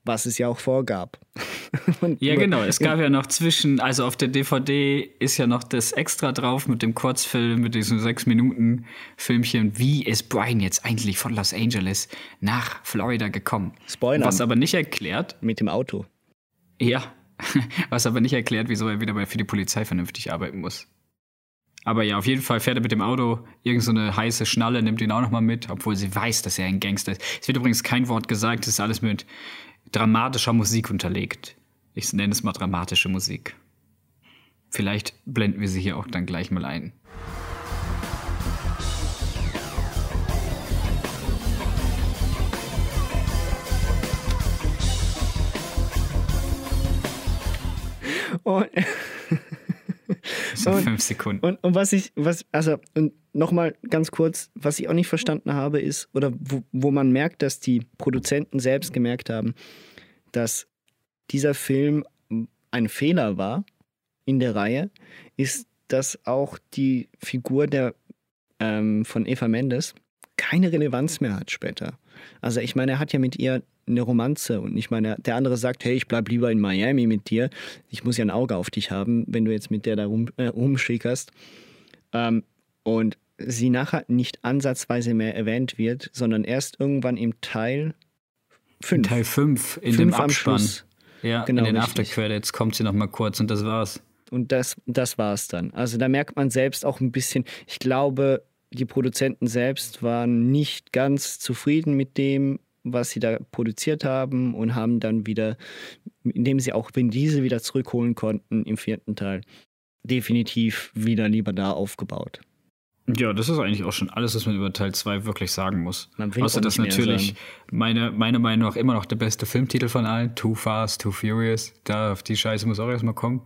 S2: Was es ja auch vorgab.
S1: Ja, genau. Es gab ja noch zwischen, also auf der DVD ist ja noch das extra drauf mit dem Kurzfilm, mit diesem sechs Minuten Filmchen. Wie ist Brian jetzt eigentlich von Los Angeles nach Florida gekommen?
S2: Spoilern.
S1: Was aber nicht erklärt,
S2: mit dem Auto.
S1: ja, was aber nicht erklärt, wieso er wieder bei, für die Polizei vernünftig arbeiten muss. Aber ja, auf jeden Fall fährt er mit dem Auto irgend so eine heiße Schnalle, nimmt ihn auch nochmal mit, obwohl sie weiß, dass er ein Gangster ist. Es wird übrigens kein Wort gesagt, es ist alles mit dramatischer Musik unterlegt. Ich nenne es mal dramatische Musik. Vielleicht blenden wir sie hier auch dann gleich mal ein.
S2: Und,
S1: So
S2: Und-
S1: fünf Sekunden.
S2: und, und was ich, was, also, und nochmal ganz kurz, was ich auch nicht verstanden habe, ist, oder wo, wo man merkt, dass die Produzenten selbst gemerkt haben, dass dieser Film ein Fehler war in der Reihe, ist, dass auch die Figur der, ähm, von Eva Mendes keine Relevanz mehr hat später. Also ich meine, er hat ja mit ihr eine Romanze und ich meine, der andere sagt, hey, ich bleib lieber in Miami mit dir. Ich muss ja ein Auge auf dich haben, wenn du jetzt mit der da rum, äh, rumschickerst. Ähm, und sie nachher nicht ansatzweise mehr erwähnt wird, sondern erst irgendwann im Teil 5.
S1: Teil 5 in
S2: Fünf
S1: dem Abspann.
S2: Schluss.
S1: Ja,
S2: Genau,
S1: in den
S2: richtig.
S1: Aftercredits kommt sie noch mal kurz und das war's.
S2: Und das, das war es dann. Also da merkt man selbst auch ein bisschen, ich glaube, die Produzenten selbst waren nicht ganz zufrieden mit dem, was sie da produziert haben und haben dann wieder, indem sie auch Vin Diesel wieder zurückholen konnten im vierten Teil, definitiv wieder lieber da aufgebaut.
S1: Ja, das ist eigentlich auch schon alles, was man über Teil 2 wirklich sagen muss. Außer dass natürlich
S2: sagen.
S1: meine, meine Meinung nach immer noch der beste Filmtitel von allen, Too Fast, Too Furious. Da auf die Scheiße muss auch erstmal kommen.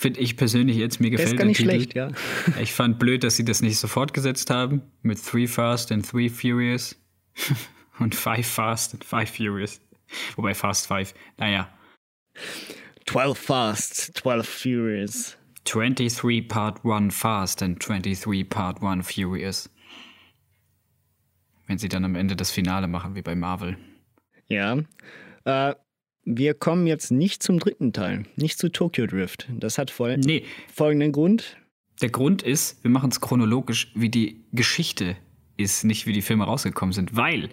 S1: Finde ich persönlich jetzt, mir
S2: Der
S1: gefällt
S2: ist gar
S1: der
S2: nicht
S1: Titel.
S2: schlecht, ja.
S1: Ich fand blöd, dass sie das nicht sofort gesetzt haben. Mit Three Fast and Three Furious. und Five Fast and Five Furious. Wobei Fast Five. Naja.
S2: 12 Fast, 12 Furious.
S1: 23 Part 1 Fast and 23 Part 1 Furious. Wenn sie dann am Ende das Finale machen, wie bei Marvel.
S2: Ja. Äh, wir kommen jetzt nicht zum dritten Teil, nicht zu Tokyo Drift. Das hat voll
S1: Nee,
S2: folgenden Grund.
S1: der Grund ist, wir machen es chronologisch, wie die Geschichte ist, nicht wie die Filme rausgekommen sind, weil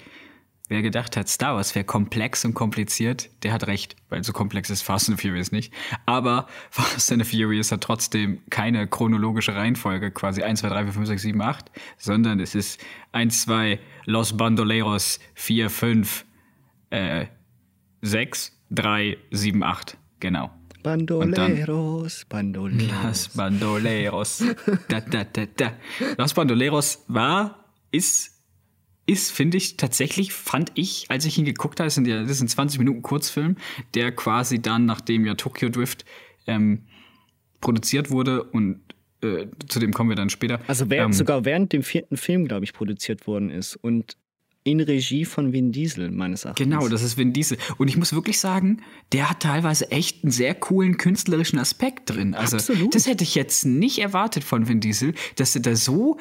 S1: Wer gedacht hat, Star Wars wäre komplex und kompliziert, der hat recht, weil so komplex ist Fast and Furious nicht. Aber Fast and Furious hat trotzdem keine chronologische Reihenfolge, quasi 1, 2, 3, 4, 5, 6, 7, 8, sondern es ist 1, 2, Los Bandoleros, 4, 5, äh, 6, 3, 7, 8. Genau.
S2: Bandoleros, Bandoleros.
S1: Los Bandoleros. da, da, da, da. Los Bandoleros war, ist ist, finde ich, tatsächlich, fand ich, als ich ihn geguckt habe, das, sind ja, das ist ein 20 Minuten Kurzfilm, der quasi dann, nachdem ja Tokyo Drift ähm, produziert wurde und äh, zu dem kommen wir dann später.
S2: Also während,
S1: ähm,
S2: sogar während dem vierten Film, glaube ich, produziert worden ist und in Regie von Vin Diesel, meines Erachtens.
S1: Genau, das ist Vin Diesel. Und ich muss wirklich sagen, der hat teilweise echt einen sehr coolen künstlerischen Aspekt drin. Also,
S2: Absolut.
S1: das hätte ich jetzt nicht erwartet von Vin Diesel, dass er da so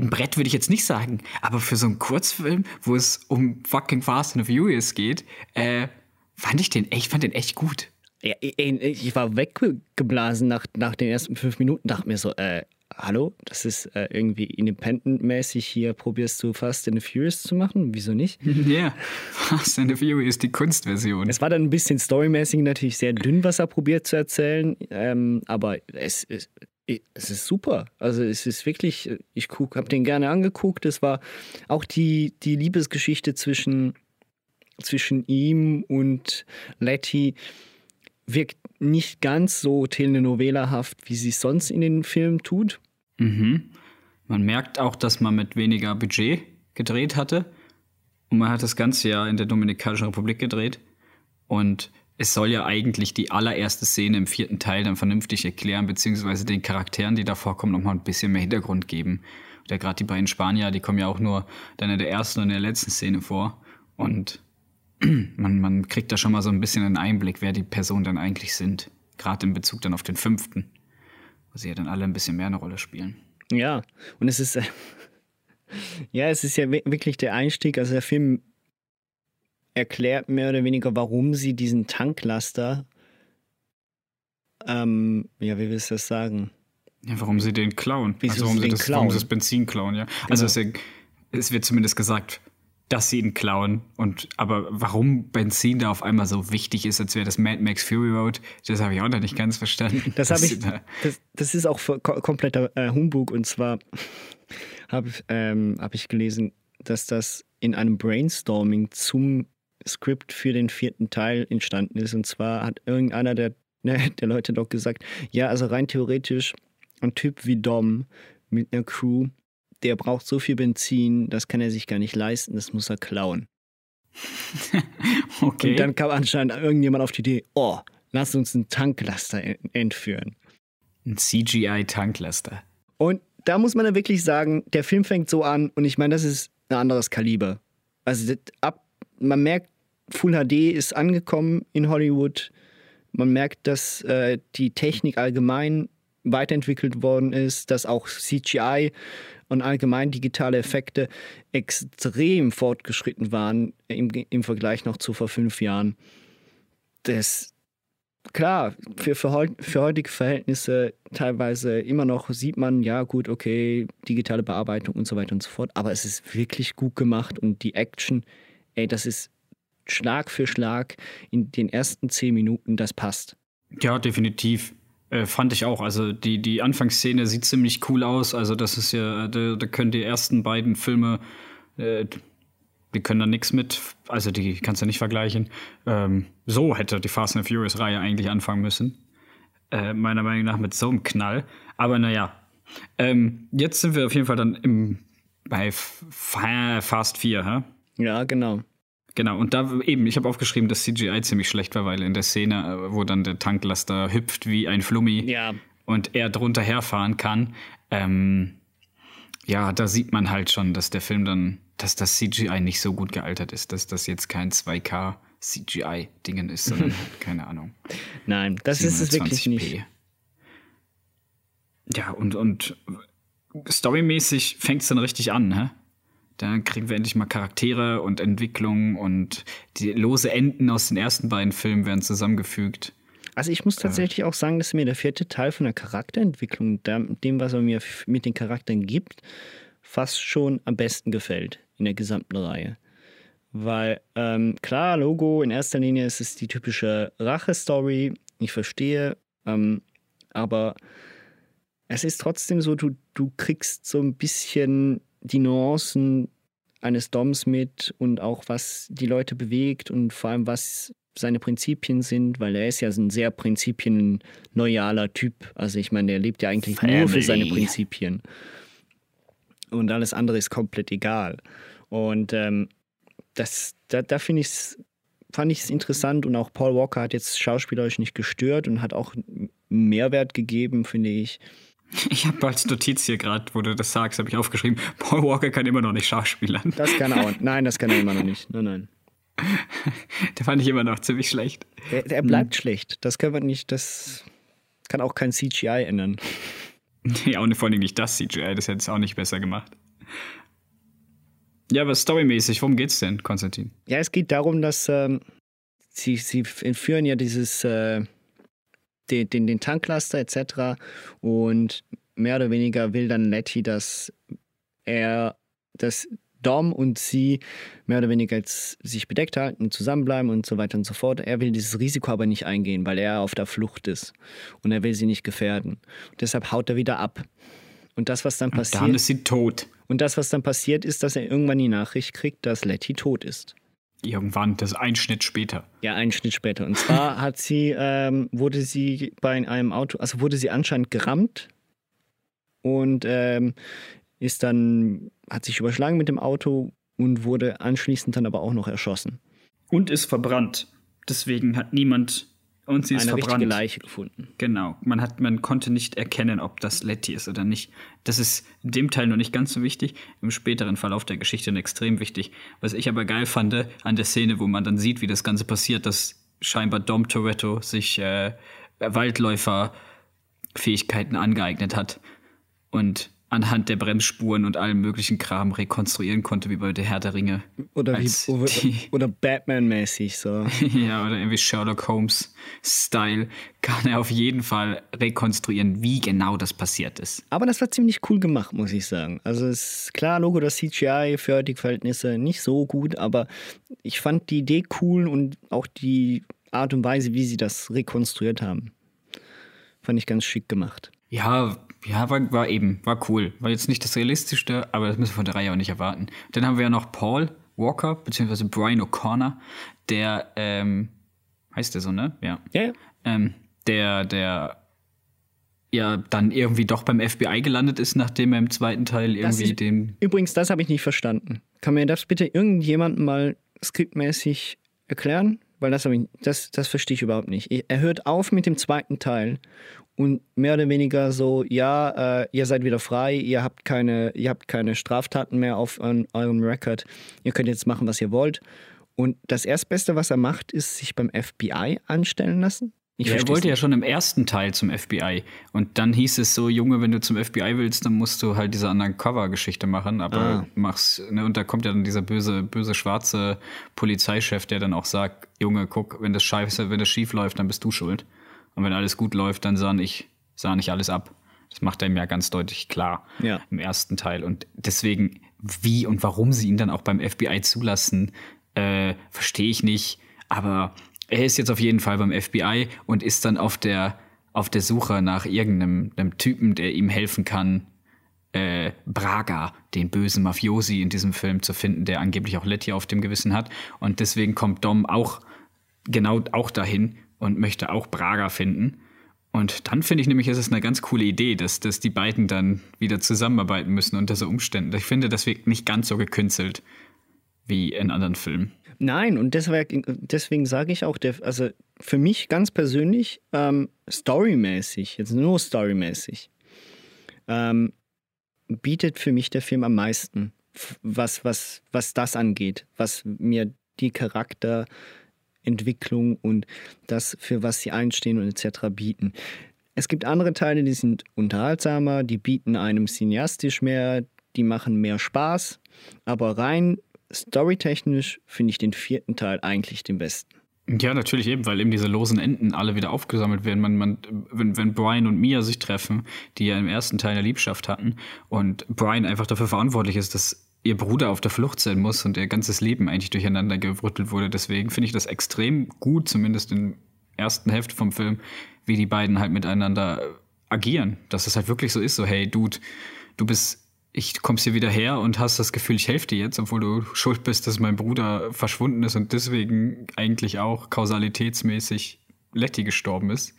S1: ein Brett würde ich jetzt nicht sagen, aber für so einen Kurzfilm, wo es um fucking Fast and Furious geht, äh, fand ich den echt, fand den echt gut.
S2: Ja, ich, ich war weggeblasen nach, nach den ersten fünf Minuten, dachte mir so, äh, hallo, das ist äh, irgendwie independent-mäßig hier, probierst du Fast and the Furious zu machen? Wieso nicht?
S1: Ja, yeah. Fast and the Furious, die Kunstversion.
S2: Es war dann ein bisschen storymäßig natürlich sehr dünn, was er probiert zu erzählen, ähm, aber es ist, es ist super. Also es ist wirklich, ich habe den gerne angeguckt. Es war auch die, die Liebesgeschichte zwischen, zwischen ihm und Letty wirkt nicht ganz so telenovelahaft, wie sie es sonst in den Filmen tut.
S1: Mhm. Man merkt auch, dass man mit weniger Budget gedreht hatte. Und man hat das ganze Jahr in der Dominikanischen Republik gedreht. Und es soll ja eigentlich die allererste Szene im vierten Teil dann vernünftig erklären, beziehungsweise den Charakteren, die da vorkommen, nochmal ein bisschen mehr Hintergrund geben. Und ja, gerade die beiden Spanier, die kommen ja auch nur dann in der ersten und in der letzten Szene vor. Und man, man kriegt da schon mal so ein bisschen einen Einblick, wer die Personen dann eigentlich sind. Gerade in Bezug dann auf den fünften, wo sie ja dann alle ein bisschen mehr eine Rolle spielen.
S2: Ja, und es ist, äh, ja, es ist ja wirklich der Einstieg, also der Film erklärt mehr oder weniger, warum sie diesen Tanklaster, ähm, ja, wie willst du das sagen?
S1: Ja, warum sie den klauen.
S2: Wieso
S1: also warum
S2: sie
S1: sie, das,
S2: klauen?
S1: warum sie das Benzin klauen, ja. Also
S2: Genau.
S1: es, es wird zumindest gesagt, dass sie ihn klauen. Und aber warum Benzin da auf einmal so wichtig ist, als wäre das Mad Max Fury Road, das habe ich auch noch nicht ganz verstanden.
S2: Das habe ich,
S1: da-
S2: das, das ist auch kompletter äh, Humbug und zwar habe ähm, hab ich gelesen, dass das in einem Brainstorming zum Skript für den vierten Teil entstanden ist und zwar hat irgendeiner der, ne, der Leute doch gesagt, ja, also rein theoretisch ein Typ wie Dom mit einer Crew, der braucht so viel Benzin, das kann er sich gar nicht leisten, das muss er klauen.
S1: Okay.
S2: Und dann kam anscheinend irgendjemand auf die Idee, oh, lass uns einen Tanklaster en- entführen.
S1: Ein CGI-Tanklaster.
S2: Und da muss man dann wirklich sagen, der Film fängt so an und ich meine, das ist ein anderes Kaliber. Also ab, man merkt, Full HD ist angekommen in Hollywood. Man merkt, dass äh, die Technik allgemein weiterentwickelt worden ist, dass auch CGI und allgemein digitale Effekte extrem fortgeschritten waren im, im Vergleich noch zu vor fünf Jahren. Das, klar, für, für, heut, für heutige Verhältnisse teilweise immer noch sieht man, ja gut, okay, digitale Bearbeitung und so weiter und so fort, aber es ist wirklich gut gemacht und die Action, ey, das ist Schlag für Schlag in den ersten zehn Minuten, das passt.
S1: Ja, definitiv. Äh, fand ich auch. Also die, die Anfangsszene sieht ziemlich cool aus. Also das ist ja, da, da können die ersten beiden Filme, äh, die können da nichts mit. Also die kannst du nicht vergleichen. Ähm, so hätte die Fast and Furious Reihe eigentlich anfangen müssen. Äh, meiner Meinung nach mit so einem Knall. Aber naja. Ähm, jetzt sind wir auf jeden Fall dann im, bei F Fa- Fast 4, hä?
S2: Ja, genau.
S1: Genau, und da eben, ich habe aufgeschrieben, dass CGI ziemlich schlecht war, weil in der Szene, äh, wo dann der Tanklaster hüpft wie ein Flummi
S2: Ja,
S1: und er drunter herfahren kann, ähm, ja, da sieht man halt schon, dass der Film dann, dass das CGI nicht so gut gealtert ist, dass das jetzt kein 2K CGI-Dingen ist, sondern halt, keine Ahnung.
S2: nein, das ist es wirklich
S1: 720p.
S2: nicht.
S1: Ja, und, und storymäßig fängt es dann richtig an, hä? Dann kriegen wir endlich mal Charaktere und Entwicklung und die lose Enden aus den ersten beiden Filmen werden zusammengefügt.
S2: Also ich muss tatsächlich auch sagen, dass mir der vierte Teil von der Charakterentwicklung, dem, was er mir mit den Charakteren gibt, fast schon am besten gefällt in der gesamten Reihe. Weil, ähm, klar, Logo, in erster Linie ist es die typische Rache-Story. Ich verstehe. Ähm, aber es ist trotzdem so, du, du kriegst so ein bisschen die Nuancen eines Doms mit und auch was die Leute bewegt und vor allem was seine Prinzipien sind, weil er ist ja so ein sehr prinzipienloyaler Typ. Also ich meine, der lebt ja eigentlich Family. nur für seine Prinzipien. Und alles andere ist komplett egal. Und ähm, das, da, da finde ich es fand ich es interessant und auch Paul Walker hat jetzt schauspielerisch nicht gestört und hat auch Mehrwert gegeben, finde ich.
S1: Ich habe als Notiz hier gerade, wo du das sagst, habe ich aufgeschrieben, Paul Walker kann immer noch nicht schauspielern.
S2: Das kann er auch. Nein, das kann er immer noch nicht. Nein, nein.
S1: Der fand ich immer noch ziemlich schlecht.
S2: Er, er bleibt hm. schlecht. Das können wir nicht, das kann auch kein CGI ändern.
S1: Ja, und vor allem nicht das CGI, das hätte es auch nicht besser gemacht. Ja, aber storymäßig, worum geht's denn, Konstantin?
S2: Ja, es geht darum, dass ähm, sie, sie entführen ja dieses äh, den, den, den Tanklaster etc. Und mehr oder weniger will dann Letty, dass er, dass Dom und sie mehr oder weniger sich bedeckt halten, zusammenbleiben und so weiter und so fort. Er will dieses Risiko aber nicht eingehen, weil er auf der Flucht ist und er will sie nicht gefährden. Und deshalb haut er wieder ab. Und das, was dann passiert. Und
S1: dann ist sie tot.
S2: Und das, was dann passiert, ist, dass er irgendwann die Nachricht kriegt, dass Letty tot ist.
S1: Irgendwann, das ist ein Schnitt später.
S2: Ja, ein Schnitt später. Und zwar hat sie, ähm, wurde sie bei einem Auto, also wurde sie anscheinend gerammt und ähm, ist dann, hat sich überschlagen mit dem Auto und wurde anschließend dann aber auch noch erschossen.
S1: Und ist verbrannt. Deswegen hat niemand und sie ist
S2: eine
S1: verbrannt.
S2: Eine Leiche gefunden.
S1: Genau. Man, hat, man konnte nicht erkennen, ob das Letty ist oder nicht. Das ist in dem Teil noch nicht ganz so wichtig, im späteren Verlauf der Geschichte extrem wichtig. Was ich aber geil fand an der Szene, wo man dann sieht, wie das Ganze passiert, dass scheinbar Dom Toretto sich äh, Waldläuferfähigkeiten angeeignet hat. Und anhand der Bremsspuren und allem möglichen Kram rekonstruieren konnte, wie bei der Herr der Ringe.
S2: Oder, wie, oder, oder Batman-mäßig so.
S1: ja, oder irgendwie Sherlock Holmes-Style kann er auf jeden Fall rekonstruieren, wie genau das passiert ist.
S2: Aber das war ziemlich cool gemacht, muss ich sagen. Also ist klar, Logo, das CGI für die Verhältnisse nicht so gut, aber ich fand die Idee cool und auch die Art und Weise, wie sie das rekonstruiert haben. Fand ich ganz schick gemacht.
S1: Ja, ja, war, war eben, war cool. War jetzt nicht das Realistischste, aber das müssen wir von der Reihe auch nicht erwarten. Dann haben wir ja noch Paul Walker, beziehungsweise Brian O'Connor, der, ähm, heißt der so, ne? Ja.
S2: Ja. ja.
S1: Ähm, der, der ja dann irgendwie doch beim FBI gelandet ist, nachdem er im zweiten Teil irgendwie ist, den.
S2: Übrigens, das habe ich nicht verstanden. Kann mir das bitte irgendjemand mal skriptmäßig erklären? Weil das, ich, das, das verstehe ich überhaupt nicht. Er hört auf mit dem zweiten Teil und mehr oder weniger so, ja, äh, ihr seid wieder frei, ihr habt keine, ihr habt keine Straftaten mehr auf an eurem Record, ihr könnt jetzt machen, was ihr wollt. Und das Erstbeste, was er macht, ist sich beim FBI anstellen lassen.
S1: Ich ja, er wollte ja schon im ersten Teil zum FBI. Und dann hieß es so, Junge, wenn du zum FBI willst, dann musst du halt diese Undercover-Geschichte machen. Aber ah. mach's, ne, und da kommt ja dann dieser böse, böse schwarze Polizeichef, der dann auch sagt, Junge, guck, wenn das scheiße, wenn das schief läuft, dann bist du schuld. Und wenn alles gut läuft, dann sah ich, sah nicht alles ab. Das macht er ihm ja ganz deutlich klar
S2: ja.
S1: im ersten Teil. Und deswegen, wie und warum sie ihn dann auch beim FBI zulassen, äh, verstehe ich nicht. Aber er ist jetzt auf jeden Fall beim FBI und ist dann auf der, auf der Suche nach irgendeinem Typen, der ihm helfen kann, äh, Braga, den bösen Mafiosi in diesem Film zu finden, der angeblich auch Letty auf dem Gewissen hat. Und deswegen kommt Dom auch genau auch dahin und möchte auch Braga finden. Und dann finde ich nämlich, ist es eine ganz coole Idee, dass, dass die beiden dann wieder zusammenarbeiten müssen unter so Umständen. Ich finde, das wirkt nicht ganz so gekünstelt wie in anderen Filmen.
S2: Nein, und deswegen, deswegen sage ich auch, also für mich ganz persönlich, ähm, storymäßig, jetzt nur storymäßig, ähm, bietet für mich der Film am meisten, was, was, was das angeht, was mir die Charakter Entwicklung und das, für was sie einstehen und etc. bieten. Es gibt andere Teile, die sind unterhaltsamer, die bieten einem cineastisch mehr, die machen mehr Spaß, aber rein storytechnisch finde ich den vierten Teil eigentlich den besten.
S1: Ja, natürlich eben, weil eben diese losen Enden alle wieder aufgesammelt werden. Man, man, wenn, wenn Brian und Mia sich treffen, die ja im ersten Teil eine Liebschaft hatten, und Brian einfach dafür verantwortlich ist, dass ihr Bruder auf der Flucht sein muss und ihr ganzes Leben eigentlich durcheinander gerüttelt wurde. Deswegen finde ich das extrem gut, zumindest im ersten Hälfte vom Film, wie die beiden halt miteinander agieren. Dass es halt wirklich so ist, so, hey, Dude, du bist ich kommst hier wieder her und hast das Gefühl, ich helfe dir jetzt, obwohl du schuld bist, dass mein Bruder verschwunden ist und deswegen eigentlich auch kausalitätsmäßig Letty gestorben ist.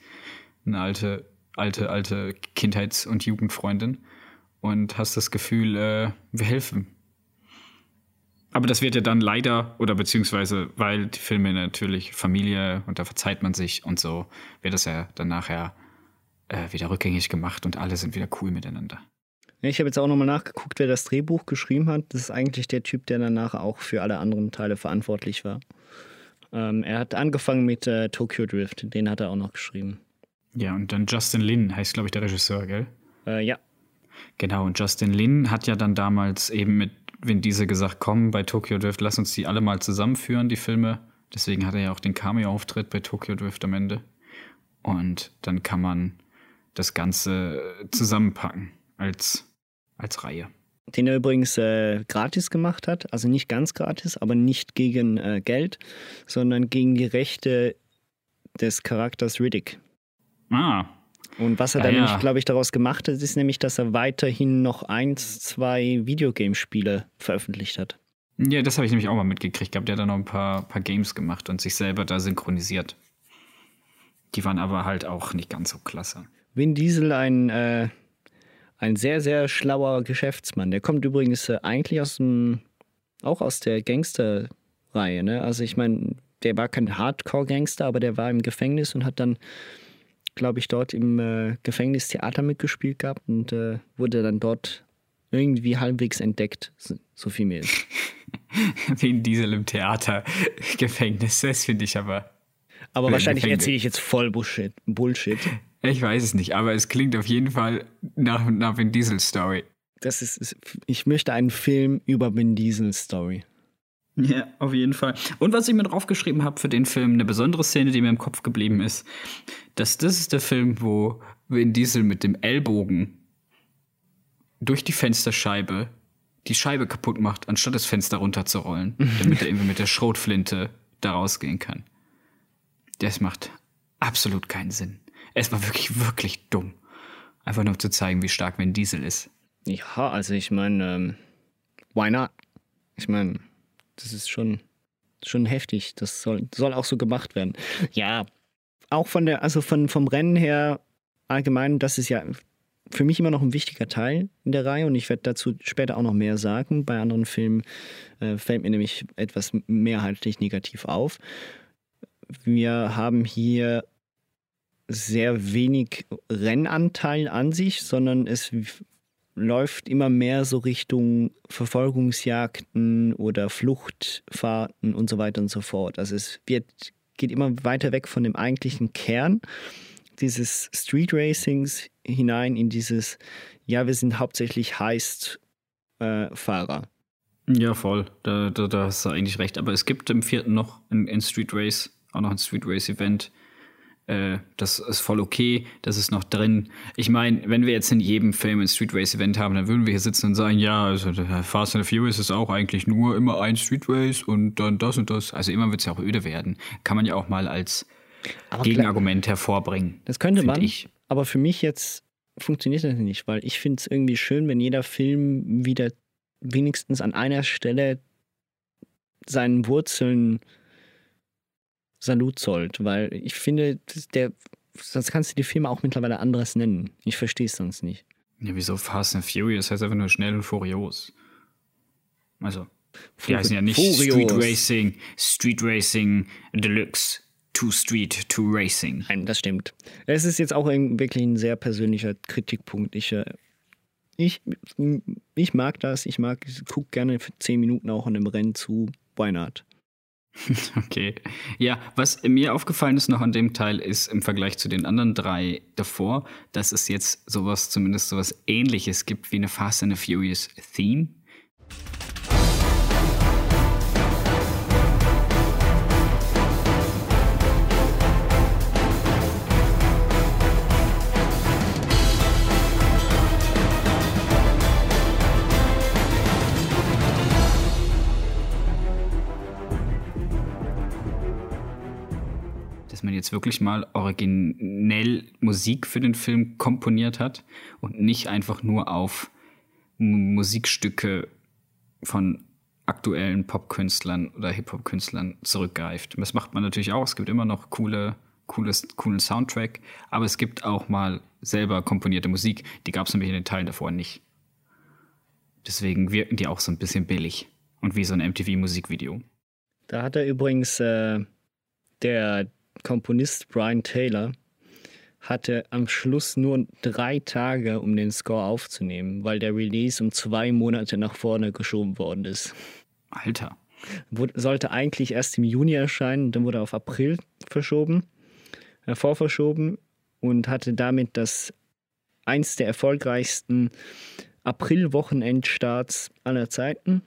S1: Eine alte, alte, alte Kindheits- und Jugendfreundin. Und hast das Gefühl, äh, wir helfen. Aber das wird ja dann leider, oder beziehungsweise, weil die Filme natürlich Familie und da verzeiht man sich und so, wird das ja dann nachher äh, wieder rückgängig gemacht und alle sind wieder cool miteinander.
S2: Ich habe jetzt auch nochmal nachgeguckt, wer das Drehbuch geschrieben hat. Das ist eigentlich der Typ, der danach auch für alle anderen Teile verantwortlich war. Ähm, er hat angefangen mit äh, Tokyo Drift, den hat er auch noch geschrieben.
S1: Ja, und dann Justin Lin heißt, glaube ich, der Regisseur, gell?
S2: Äh, ja.
S1: Genau, und Justin Lin hat ja dann damals eben mit Vin Diesel gesagt, komm, bei Tokyo Drift, lass uns die alle mal zusammenführen, die Filme. Deswegen hat er ja auch den Cameo-Auftritt bei Tokyo Drift am Ende. Und dann kann man das Ganze zusammenpacken als als Reihe.
S2: Den er übrigens äh, gratis gemacht hat, also nicht ganz gratis, aber nicht gegen äh, Geld, sondern gegen die Rechte des Charakters Riddick.
S1: Ah.
S2: Und was er dann
S1: ja.
S2: nämlich, glaube ich, daraus gemacht hat, ist nämlich, dass er weiterhin noch eins, zwei Videogame-Spiele veröffentlicht hat.
S1: Ja, das habe ich nämlich auch mal mitgekriegt gehabt. Der hat dann noch ein paar, paar Games gemacht und sich selber da synchronisiert. Die waren aber halt auch nicht ganz so klasse.
S2: Vin Diesel, ein, äh, ein sehr, sehr schlauer Geschäftsmann. Der kommt übrigens äh, eigentlich aus dem, auch aus der Gangster-Reihe. Ne? Also ich meine, der war kein Hardcore-Gangster, aber der war im Gefängnis und hat dann, glaube ich, dort im äh, Gefängnis Theater mitgespielt gehabt und äh, wurde dann dort irgendwie halbwegs entdeckt, so, viel mir ist.
S1: Wegen Diesel im Theatergefängnis, das finde ich aber.
S2: Aber wahrscheinlich
S1: Gefängnis.
S2: erzähle ich jetzt voll Bullshit. Bullshit.
S1: Ich weiß es nicht, aber es klingt auf jeden Fall nach einer Vin Diesel Story.
S2: Das ist, ist, ich möchte einen Film über Vin Diesel Story.
S1: Ja, auf jeden Fall. Und was ich mir draufgeschrieben habe für den Film, eine besondere Szene, die mir im Kopf geblieben ist, dass das ist der Film, wo Vin Diesel mit dem Ellbogen durch die Fensterscheibe die Scheibe kaputt macht, anstatt das Fenster runterzurollen, damit er irgendwie mit der Schrotflinte da rausgehen kann. Das macht absolut keinen Sinn. Es war wirklich, wirklich dumm. Einfach nur um zu zeigen, wie stark Vin Diesel ist.
S2: Ja, also ich meine, ähm, why not? Ich meine, das ist schon, schon heftig. Das soll, soll auch so gemacht werden. Ja, auch von der, also von, vom Rennen her allgemein, das ist ja für mich immer noch ein wichtiger Teil in der Reihe und ich werde dazu später auch noch mehr sagen. Bei anderen Filmen äh, fällt mir nämlich etwas mehrheitlich negativ auf. Wir haben hier sehr wenig Rennanteil an sich, sondern es läuft immer mehr so Richtung Verfolgungsjagden oder Fluchtfahrten und so weiter und so fort. Also es wird, geht immer weiter weg von dem eigentlichen Kern dieses Street Racings hinein in dieses, ja, wir sind hauptsächlich Heist-Fahrer.
S1: Ja, voll. Da, da, da hast du eigentlich recht. Aber es gibt im vierten noch ein, ein Street Race, auch noch ein Street Race Event. Äh, das ist voll okay, das ist noch drin. Ich meine, wenn wir jetzt in jedem Film ein Street Race Event haben, dann würden wir hier sitzen und sagen, ja, also der Fast and the Furious ist auch eigentlich nur immer ein Street Race und dann das und das. Also immer wird es ja auch öde werden. Kann man ja auch mal als
S2: Aber
S1: Gegenargument hervorbringen.
S2: Das könnte man,
S1: Ich.
S2: aber für mich jetzt funktioniert das nicht, weil ich finde es irgendwie schön, wenn jeder Film wieder wenigstens an einer Stelle seinen Wurzeln Salut zollt, weil ich finde, das- der, sonst kannst du die Filme auch mittlerweile anderes nennen. Ich verstehe es sonst nicht.
S1: Ja, wieso Fast and Furious heißt einfach nur schnell und furios. Also, die heißen ja nicht
S2: Furios.
S1: Street Racing, Street Racing Deluxe, To Street, To Racing.
S2: Nein, das stimmt. Es ist jetzt auch ein, wirklich ein sehr persönlicher Kritikpunkt. Ich, äh, ich, ich mag das. Ich mag, ich gucke gerne für 10 Minuten auch an einem Rennen zu. Why not?
S1: Okay. Ja, was mir aufgefallen ist noch an dem Teil ist im Vergleich zu den anderen drei davor, dass es jetzt sowas, zumindest sowas ähnliches gibt wie eine Fast and the Furious Theme. Jetzt wirklich mal originell Musik für den Film komponiert hat und nicht einfach nur auf Musikstücke von aktuellen Popkünstlern oder Hip-Hop-Künstlern zurückgreift. Das macht man natürlich auch. Es gibt immer noch coole, cooles, coolen Soundtrack, aber es gibt auch mal selber komponierte Musik. Die gab es nämlich in den Teilen davor nicht. Deswegen wirken die auch so ein bisschen billig und wie so ein MTV-Musikvideo.
S2: Da hat er übrigens äh, der Komponist Brian Taylor hatte am Schluss nur drei Tage, um den Score aufzunehmen, weil der Release um zwei Monate nach vorne geschoben worden ist.
S1: Alter.
S2: Sollte eigentlich erst im Juni erscheinen, dann wurde er auf April verschoben, äh, vorverschoben und hatte damit das eins der erfolgreichsten April-Wochenendstarts aller Zeiten.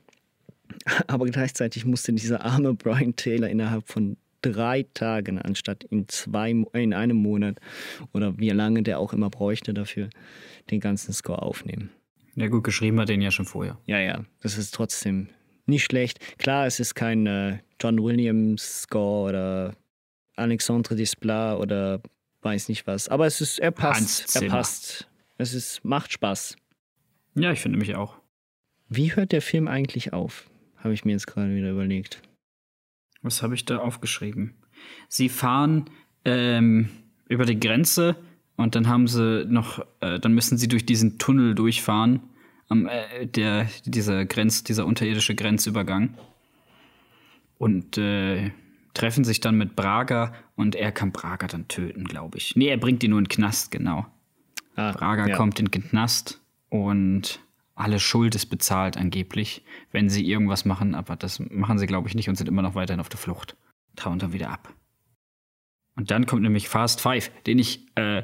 S2: Aber gleichzeitig musste dieser arme Brian Taylor innerhalb von drei Tagen anstatt in zwei in einem Monat oder wie lange der auch immer bräuchte dafür den ganzen Score aufnehmen.
S1: Ja, gut, geschrieben hat den ja schon vorher.
S2: Ja, ja, das ist trotzdem nicht schlecht. Klar, es ist kein äh, John Williams Score oder Alexandre Desplat oder weiß nicht was, aber es ist er passt, er passt. Es ist macht Spaß.
S1: Ja, ich finde mich auch.
S2: Wie hört der Film eigentlich auf? Habe ich mir jetzt gerade wieder überlegt.
S1: Was habe ich da aufgeschrieben? Sie fahren ähm, über die Grenze und dann haben sie noch, äh, dann müssen sie durch diesen Tunnel durchfahren, am, äh, der, dieser Grenz, dieser unterirdische Grenzübergang. Und äh, treffen sich dann mit Braga und er kann Braga dann töten, glaube ich. Nee, er bringt ihn nur in den Knast, genau.
S2: Ah,
S1: Braga
S2: ja.
S1: kommt in den Knast und alle Schuld ist bezahlt angeblich, wenn sie irgendwas machen, aber das machen sie, glaube ich, nicht und sind immer noch weiterhin auf der Flucht. Trauen dann wieder ab. Und dann kommt nämlich Fast Five, den ich äh,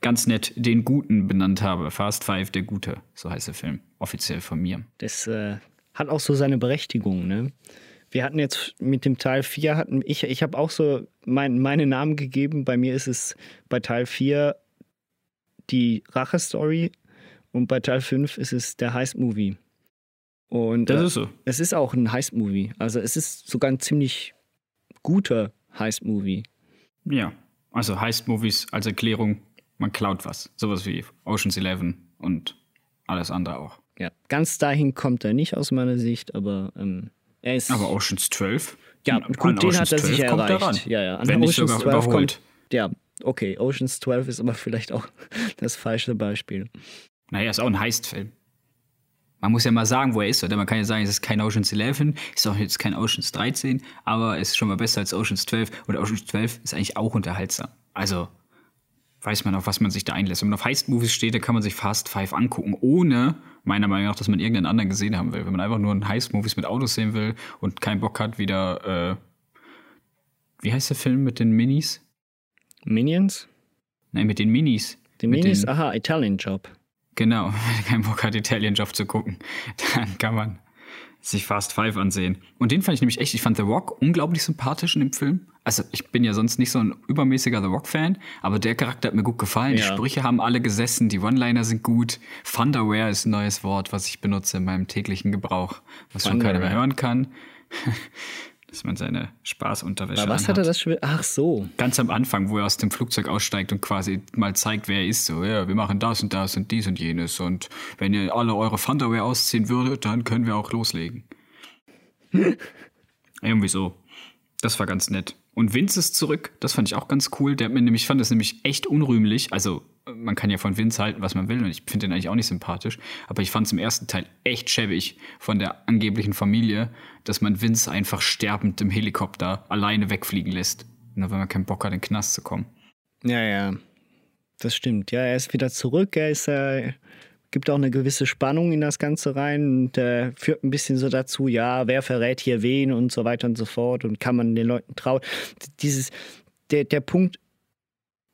S1: ganz nett den Guten benannt habe. Fast Five, der Gute, so heißt der Film, offiziell von mir.
S2: Das äh, hat auch so seine Berechtigung, ne? Wir hatten jetzt mit dem Teil 4, hatten, ich, ich habe auch so mein, meine Namen gegeben. Bei mir ist es bei Teil 4 die Rache-Story und bei Teil 5 ist es der Heist-Movie. Und
S1: Das
S2: äh,
S1: ist so.
S2: es ist auch ein Heist-Movie. Also es ist sogar ein ziemlich guter Heist-Movie.
S1: Ja. Also Heist-Movies als Erklärung, man klaut was. Sowas wie Ocean's Eleven und alles andere auch.
S2: Ja, ganz dahin kommt er nicht aus meiner Sicht, aber ähm, er ist.
S1: Aber Ocean's 12?
S2: Ja,
S1: An
S2: gut, den hat er
S1: 12
S2: sicher
S1: kommt er
S2: erreicht.
S1: ran.
S2: Ja, ja. An
S1: Wenn nicht
S2: Ocean's
S1: sogar
S2: 12
S1: überholt.
S2: kommt- Ja, okay, Oceans 12 ist aber vielleicht auch das falsche Beispiel.
S1: Naja, ist auch ein Heist-Film. Man muss ja mal sagen, wo er ist, oder? Man kann ja sagen, es ist kein Ocean's 11, ist auch jetzt kein Ocean's 13, aber es ist schon mal besser als Ocean's 12. Und Ocean's 12 ist eigentlich auch unterhaltsam. Also weiß man, auf was man sich da einlässt. Wenn man auf Heist-Movies steht, dann kann man sich Fast Five angucken, ohne, meiner Meinung nach, dass man irgendeinen anderen gesehen haben will. Wenn man einfach nur einen Heist-Movies mit Autos sehen will und keinen Bock hat, wieder, äh, wie heißt der Film mit den Minis?
S2: Minions?
S1: Nein, mit den Minis.
S2: Die Minis?
S1: den-
S2: Aha, Italian Job.
S1: Genau, wenn er keinen Bock hat, Italian Job zu gucken, dann kann man sich Fast Five ansehen. Und den fand ich nämlich echt, ich fand The Rock unglaublich sympathisch in dem Film. Also ich bin ja sonst nicht so ein übermäßiger The Rock-Fan, aber der Charakter hat mir gut gefallen. Die
S2: Ja.
S1: Sprüche haben alle gesessen, die One-Liner sind gut. Thunderwear ist ein neues Wort, was ich benutze in meinem täglichen Gebrauch, was schon keiner mehr hören kann. Dass man seine Spaßunterwäsche
S2: Aber was
S1: anhat.
S2: hat er das schon? Ach so.
S1: Ganz am Anfang, wo er aus dem Flugzeug aussteigt und quasi mal zeigt, wer er ist. So, ja, wir machen das und das und dies und jenes. Und wenn ihr alle eure Thunderwear ausziehen würdet, dann können wir auch loslegen. Irgendwie so. Das war ganz nett. Und Vince ist zurück. Das fand ich auch ganz cool. Der hat mir nämlich, ich fand das nämlich echt unrühmlich. Also, man kann ja von Vince halten, was man will. Und ich finde den eigentlich auch nicht sympathisch. Aber ich fand es im ersten Teil echt schäbig von der angeblichen Familie, dass man Vince einfach sterbend im Helikopter alleine wegfliegen lässt. Nur weil man keinen Bock hat, in den Knast zu kommen.
S2: Ja, ja. Das stimmt. Ja, er ist wieder zurück. Er ist, äh, gibt auch eine gewisse Spannung in das Ganze rein und äh, führt ein bisschen so dazu, ja, wer verrät hier wen und so weiter und so fort und kann man den Leuten trauen. Dieses, der, der Punkt,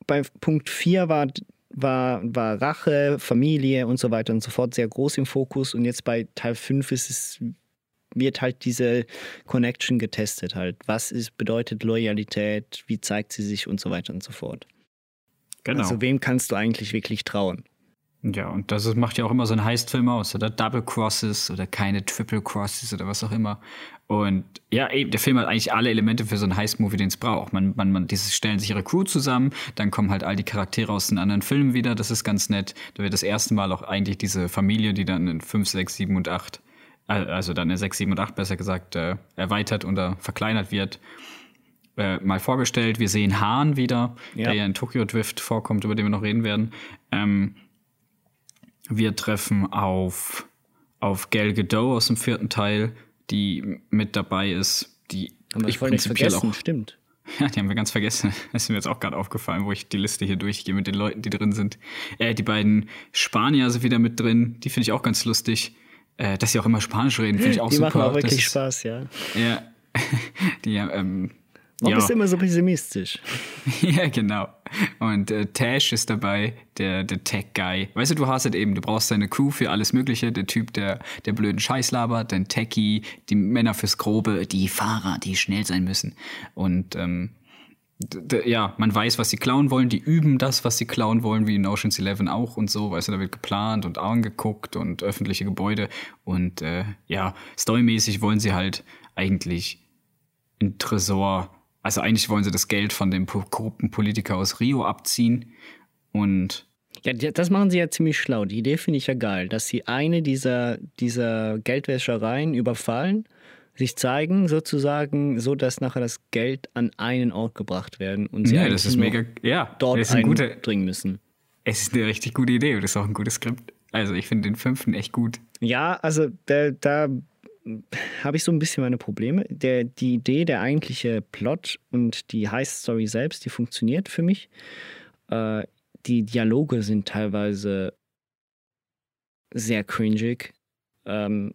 S2: bei Punkt 4 war, war, war Rache, Familie und so weiter und so fort sehr groß im Fokus und jetzt bei Teil 5 ist es wird halt diese Connection getestet halt. Was ist, bedeutet Loyalität? Wie zeigt sie sich und so weiter und so fort.
S1: Genau.
S2: Also wem kannst du eigentlich wirklich trauen?
S1: Ja, und das macht ja auch immer so ein Heist-Film aus, oder Double Crosses oder keine Triple Crosses oder was auch immer. Und ja, eben, der Film hat eigentlich alle Elemente für so einen Heist-Movie, den es braucht. Man, man, man, diese stellen sich ihre Crew zusammen, dann kommen halt all die Charaktere aus den anderen Filmen wieder, das ist ganz nett. Da wird das erste Mal auch eigentlich diese Familie, die dann in 5, 6, 7 und 8, also dann in 6, 7 und 8 besser gesagt, äh, erweitert oder verkleinert wird äh, mal vorgestellt. Wir sehen Hahn wieder, ja. der ja in Tokyo Drift vorkommt, über den wir noch reden werden. Ähm, wir treffen auf, auf Gal Gadot aus dem vierten Teil, die mit dabei ist, die
S2: haben ich prinzipiell auch. Stimmt.
S1: Ja, die haben wir ganz vergessen. Das ist mir jetzt auch gerade aufgefallen, wo ich die Liste hier durchgehe mit den Leuten, die drin sind. Äh, die beiden Spanier sind wieder mit drin. Die finde ich auch ganz lustig. Äh, dass sie auch immer Spanisch reden, finde ich auch
S2: die
S1: super.
S2: Die machen auch wirklich ist, Spaß, ja.
S1: Ja. die ähm,
S2: Warum ja. bist du immer so pessimistisch?
S1: ja, genau. Und äh, Tash ist dabei, der, der Tech-Guy. Weißt du, du hast halt eben, du brauchst deine Crew für alles Mögliche. Der Typ, der, der blöden Scheiß labert, dein Techie, die Männer fürs Grobe, die Fahrer, die schnell sein müssen. Und ähm, ja, man weiß, was sie klauen wollen, die üben das, was sie klauen wollen, wie in Ocean's Eleven auch und so, weißt du, da wird geplant und angeguckt und öffentliche Gebäude und äh, ja, storymäßig wollen sie halt eigentlich ein Tresor also eigentlich wollen sie das Geld von dem korrupten Politiker aus Rio abziehen und
S2: ja, das machen sie ja ziemlich schlau. Die Idee finde ich ja geil, dass sie eine dieser, dieser Geldwäschereien überfallen, sich zeigen sozusagen, so dass nachher das Geld an einen Ort gebracht werden und sie
S1: ja, das ist mega, ja,
S2: dort eindringen müssen.
S1: Es ist eine richtig gute Idee und das ist auch ein gutes Skript. Also ich finde den fünften echt gut.
S2: Ja, also da, da habe ich so ein bisschen meine Probleme. Der, die Idee, der eigentliche Plot und die Heist-Story selbst, die funktioniert für mich. Äh, die Dialoge sind teilweise sehr cringig. Ähm,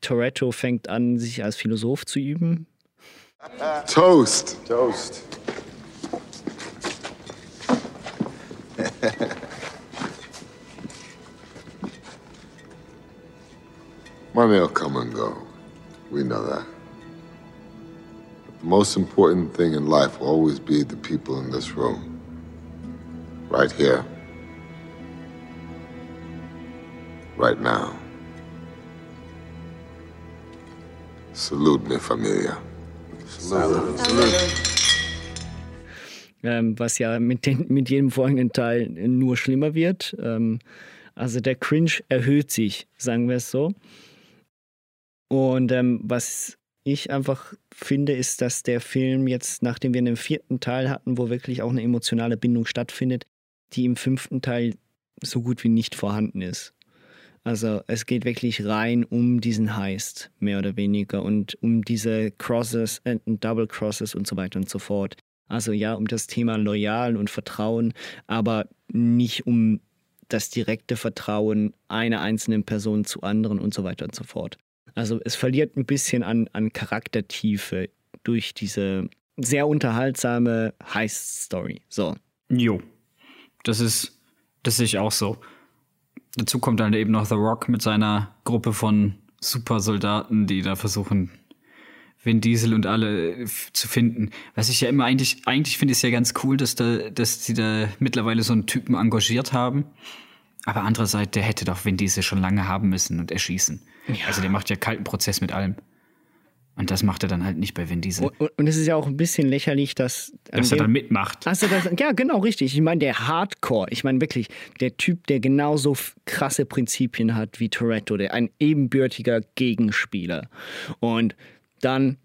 S2: Toretto fängt an, sich als Philosoph zu üben.
S5: Toast. Toast. Money will come and go. We know that. But the most important thing in life will always be the people in this room. Right here. Right now. Salute me, familia. Salute. Salute.
S2: Ähm, was ja mit, den, mit jedem folgenden Teil nur schlimmer wird. Ähm, also der Cringe erhöht sich, sagen wir es so. Und ähm, was ich einfach finde, ist, dass der Film jetzt, nachdem wir einen vierten Teil hatten, wo wirklich auch eine emotionale Bindung stattfindet, die im fünften Teil so gut wie nicht vorhanden ist. Also es geht wirklich rein um diesen Heist, mehr oder weniger, und um diese Crosses und äh, Double Crosses und so weiter und so fort. Also ja, um das Thema Loyal und Vertrauen, aber nicht um das direkte Vertrauen einer einzelnen Person zu anderen und so weiter und so fort. Also es verliert ein bisschen an, an Charaktertiefe durch diese sehr unterhaltsame Heist-Story. So.
S1: Jo. Das ist, das sehe ich auch so. Dazu kommt dann eben noch The Rock mit seiner Gruppe von Supersoldaten, die da versuchen, Vin Diesel und alle zu finden. Was ich ja immer eigentlich, eigentlich finde ich es ja ganz cool, dass da, dass sie da mittlerweile so einen Typen engagiert haben. Aber andererseits, der hätte doch Vin Diesel schon lange haben müssen und erschießen. Ja. Also der macht ja kalten Prozess mit allem. Und das macht er dann halt nicht bei Vin Diesel.
S2: Und, und es ist ja auch ein bisschen lächerlich, dass.
S1: Dass er dann mitmacht.
S2: Also das, ja, genau, richtig. Ich meine, der Hardcore, ich meine wirklich, der Typ, der genauso krasse Prinzipien hat wie Toretto, der ein ebenbürtiger Gegenspieler. Und dann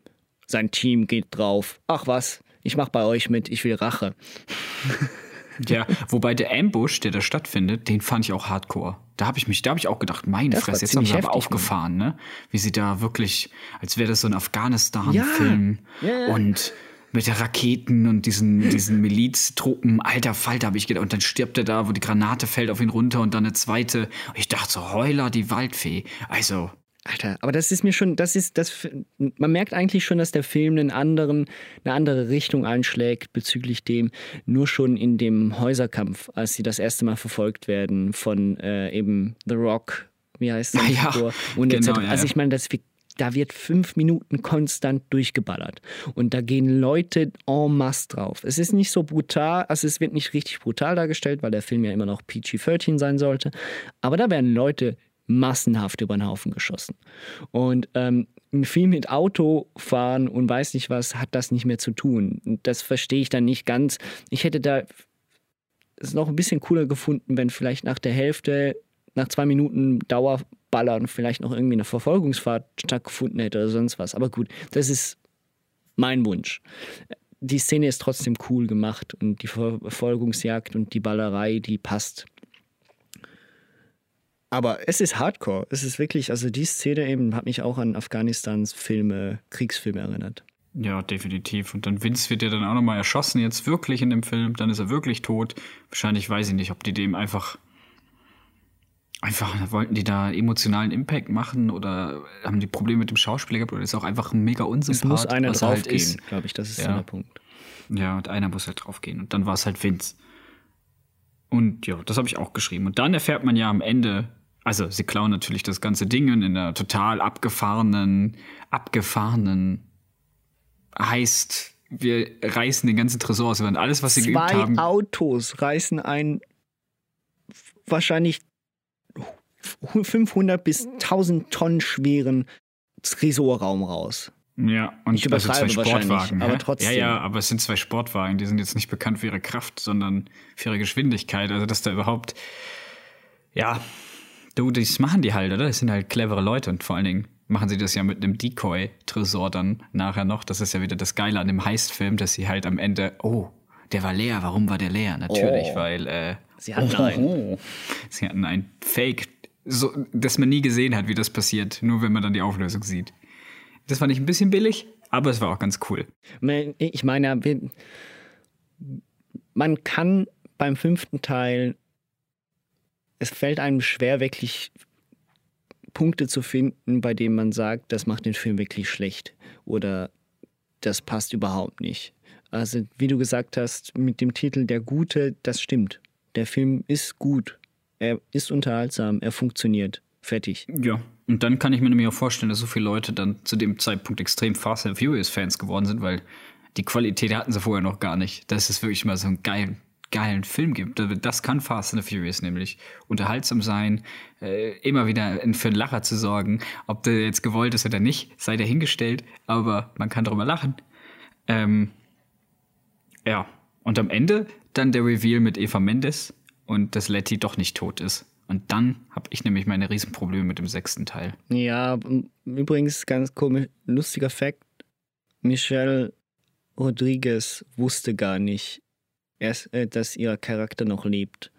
S2: sein Team geht drauf. Ach was, ich mach bei euch mit, ich will Rache.
S1: Ja, wobei der Ambush, der da stattfindet, den fand ich auch hardcore. Da habe ich mich, da habe ich auch gedacht, meine das Fresse, jetzt haben sie aber aufgefahren, ne? Wie sie da wirklich, als wäre das so ein Afghanistan-Film ja. ja. und mit der Raketen und diesen, diesen Miliztruppen, alter Falter, habe ich gedacht. Und dann stirbt er da, wo die Granate fällt auf ihn runter und dann eine zweite. Und ich dachte so, Heuler, die Waldfee. Also,
S2: Alter, aber das ist mir schon, das ist, das, man merkt eigentlich schon, dass der Film einen anderen, eine andere Richtung einschlägt bezüglich dem, nur schon in dem Häuserkampf, als sie das erste Mal verfolgt werden von äh, eben The Rock, wie heißt das?
S1: Ja, ja,
S2: und genau, ja, also ich meine, das, da wird fünf Minuten konstant durchgeballert. Und da gehen Leute en masse drauf. Es ist nicht so brutal, also es wird nicht richtig brutal dargestellt, weil der Film ja immer noch PG-13 sein sollte. Aber da werden Leute massenhaft über den Haufen geschossen. Und ähm, viel mit Autofahren und weiß nicht was hat das nicht mehr zu tun. Das verstehe ich dann nicht ganz. Ich hätte da es noch ein bisschen cooler gefunden, wenn vielleicht nach der Hälfte, nach zwei Minuten Dauerballern vielleicht noch irgendwie eine Verfolgungsfahrt stattgefunden hätte oder sonst was. Aber gut, das ist mein Wunsch. Die Szene ist trotzdem cool gemacht und die Verfolgungsjagd und die Ballerei, die passt. Aber es ist Hardcore. Es ist wirklich, also die Szene eben hat mich auch an Afghanistans Filme, Kriegsfilme erinnert.
S1: Ja, definitiv. Und dann Vince wird ja dann auch nochmal erschossen, jetzt wirklich in dem Film. Dann ist er wirklich tot. Wahrscheinlich weiß ich nicht, ob die dem einfach. Einfach wollten die da emotionalen Impact machen oder haben die Probleme mit dem Schauspieler gehabt oder ist auch einfach ein mega Unsympath.
S2: Es muss einer
S1: er halt ist.
S2: glaube ich. Das ist
S1: Ja.
S2: der Punkt.
S1: Ja, und einer muss halt draufgehen. Und dann war es halt Vince. Und ja, das habe ich auch geschrieben. Und dann erfährt man ja am Ende, also sie klauen natürlich das ganze Ding in einer total abgefahrenen, abgefahrenen heißt, wir reißen den ganzen Tresor aus. Wir alles, was sie geübt
S2: Zwei
S1: haben.
S2: Autos reißen einen wahrscheinlich 500 bis 1000 Tonnen schweren Tresorraum raus.
S1: Ja, und
S2: Ich
S1: also zwei Sportwagen.
S2: aber trotzdem.
S1: Ja, ja, aber es sind zwei Sportwagen, die sind jetzt nicht bekannt für ihre Kraft, sondern für ihre Geschwindigkeit. Also, dass da überhaupt, ja, du, das machen die halt, oder? Das sind halt clevere Leute und vor allen Dingen machen sie das ja mit einem Decoy-Tresor dann nachher noch. Das ist ja wieder das Geile an dem Heist-Film, dass sie halt am Ende, oh, der war leer. Warum war der leer? Natürlich,
S2: Oh.
S1: weil, äh,
S2: Sie hatten einen.
S1: Sie hatten ein Fake, so, das man nie gesehen hat, wie das passiert, nur wenn man dann die Auflösung sieht. Das fand ich ein bisschen billig, aber es war auch ganz cool.
S2: Ich meine, man kann beim fünften Teil, es fällt einem schwer, wirklich Punkte zu finden, bei denen man sagt, das macht den Film wirklich schlecht oder das passt überhaupt nicht. Also, wie du gesagt hast, mit dem Titel Der Gute, das stimmt. Der Film ist gut. Er ist unterhaltsam, er funktioniert. Fertig.
S1: Ja. Und dann kann ich mir nämlich auch vorstellen, dass so viele Leute dann zu dem Zeitpunkt extrem Fast and Furious Fans geworden sind, weil die Qualität hatten sie vorher noch gar nicht. Dass es wirklich mal so einen geilen, geilen Film gibt. Das kann Fast and Furious nämlich. Unterhaltsam sein, äh, immer wieder für einen Lacher zu sorgen. Ob der jetzt gewollt ist oder nicht, sei dahingestellt, aber man kann darüber lachen. Ähm, ja. Und am Ende dann der Reveal mit Eva Mendes und dass Letty doch nicht tot ist. Und dann habe ich nämlich meine Riesenprobleme mit dem sechsten Teil.
S2: Ja, übrigens ganz komisch, lustiger Fakt. Michelle Rodriguez wusste gar nicht, erst, äh, dass ihr Charakter noch lebt.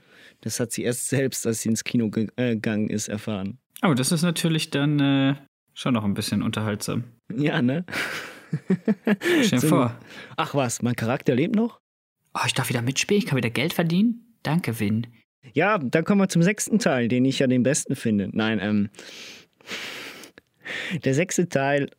S2: Das hat sie erst selbst, als sie ins Kino ge äh, gegangen ist, erfahren.
S1: Aber das ist natürlich dann äh, schon noch ein bisschen unterhaltsam.
S2: Ja, ne?
S1: Stell dir
S2: So-
S1: vor.
S2: Ach was, mein Charakter lebt noch?
S1: Oh, ich darf wieder mitspielen, ich kann wieder Geld verdienen. Danke, Vin.
S2: Ja, dann kommen wir zum sechsten Teil, den ich ja den besten finde. Nein, ähm. Der sechste Teil.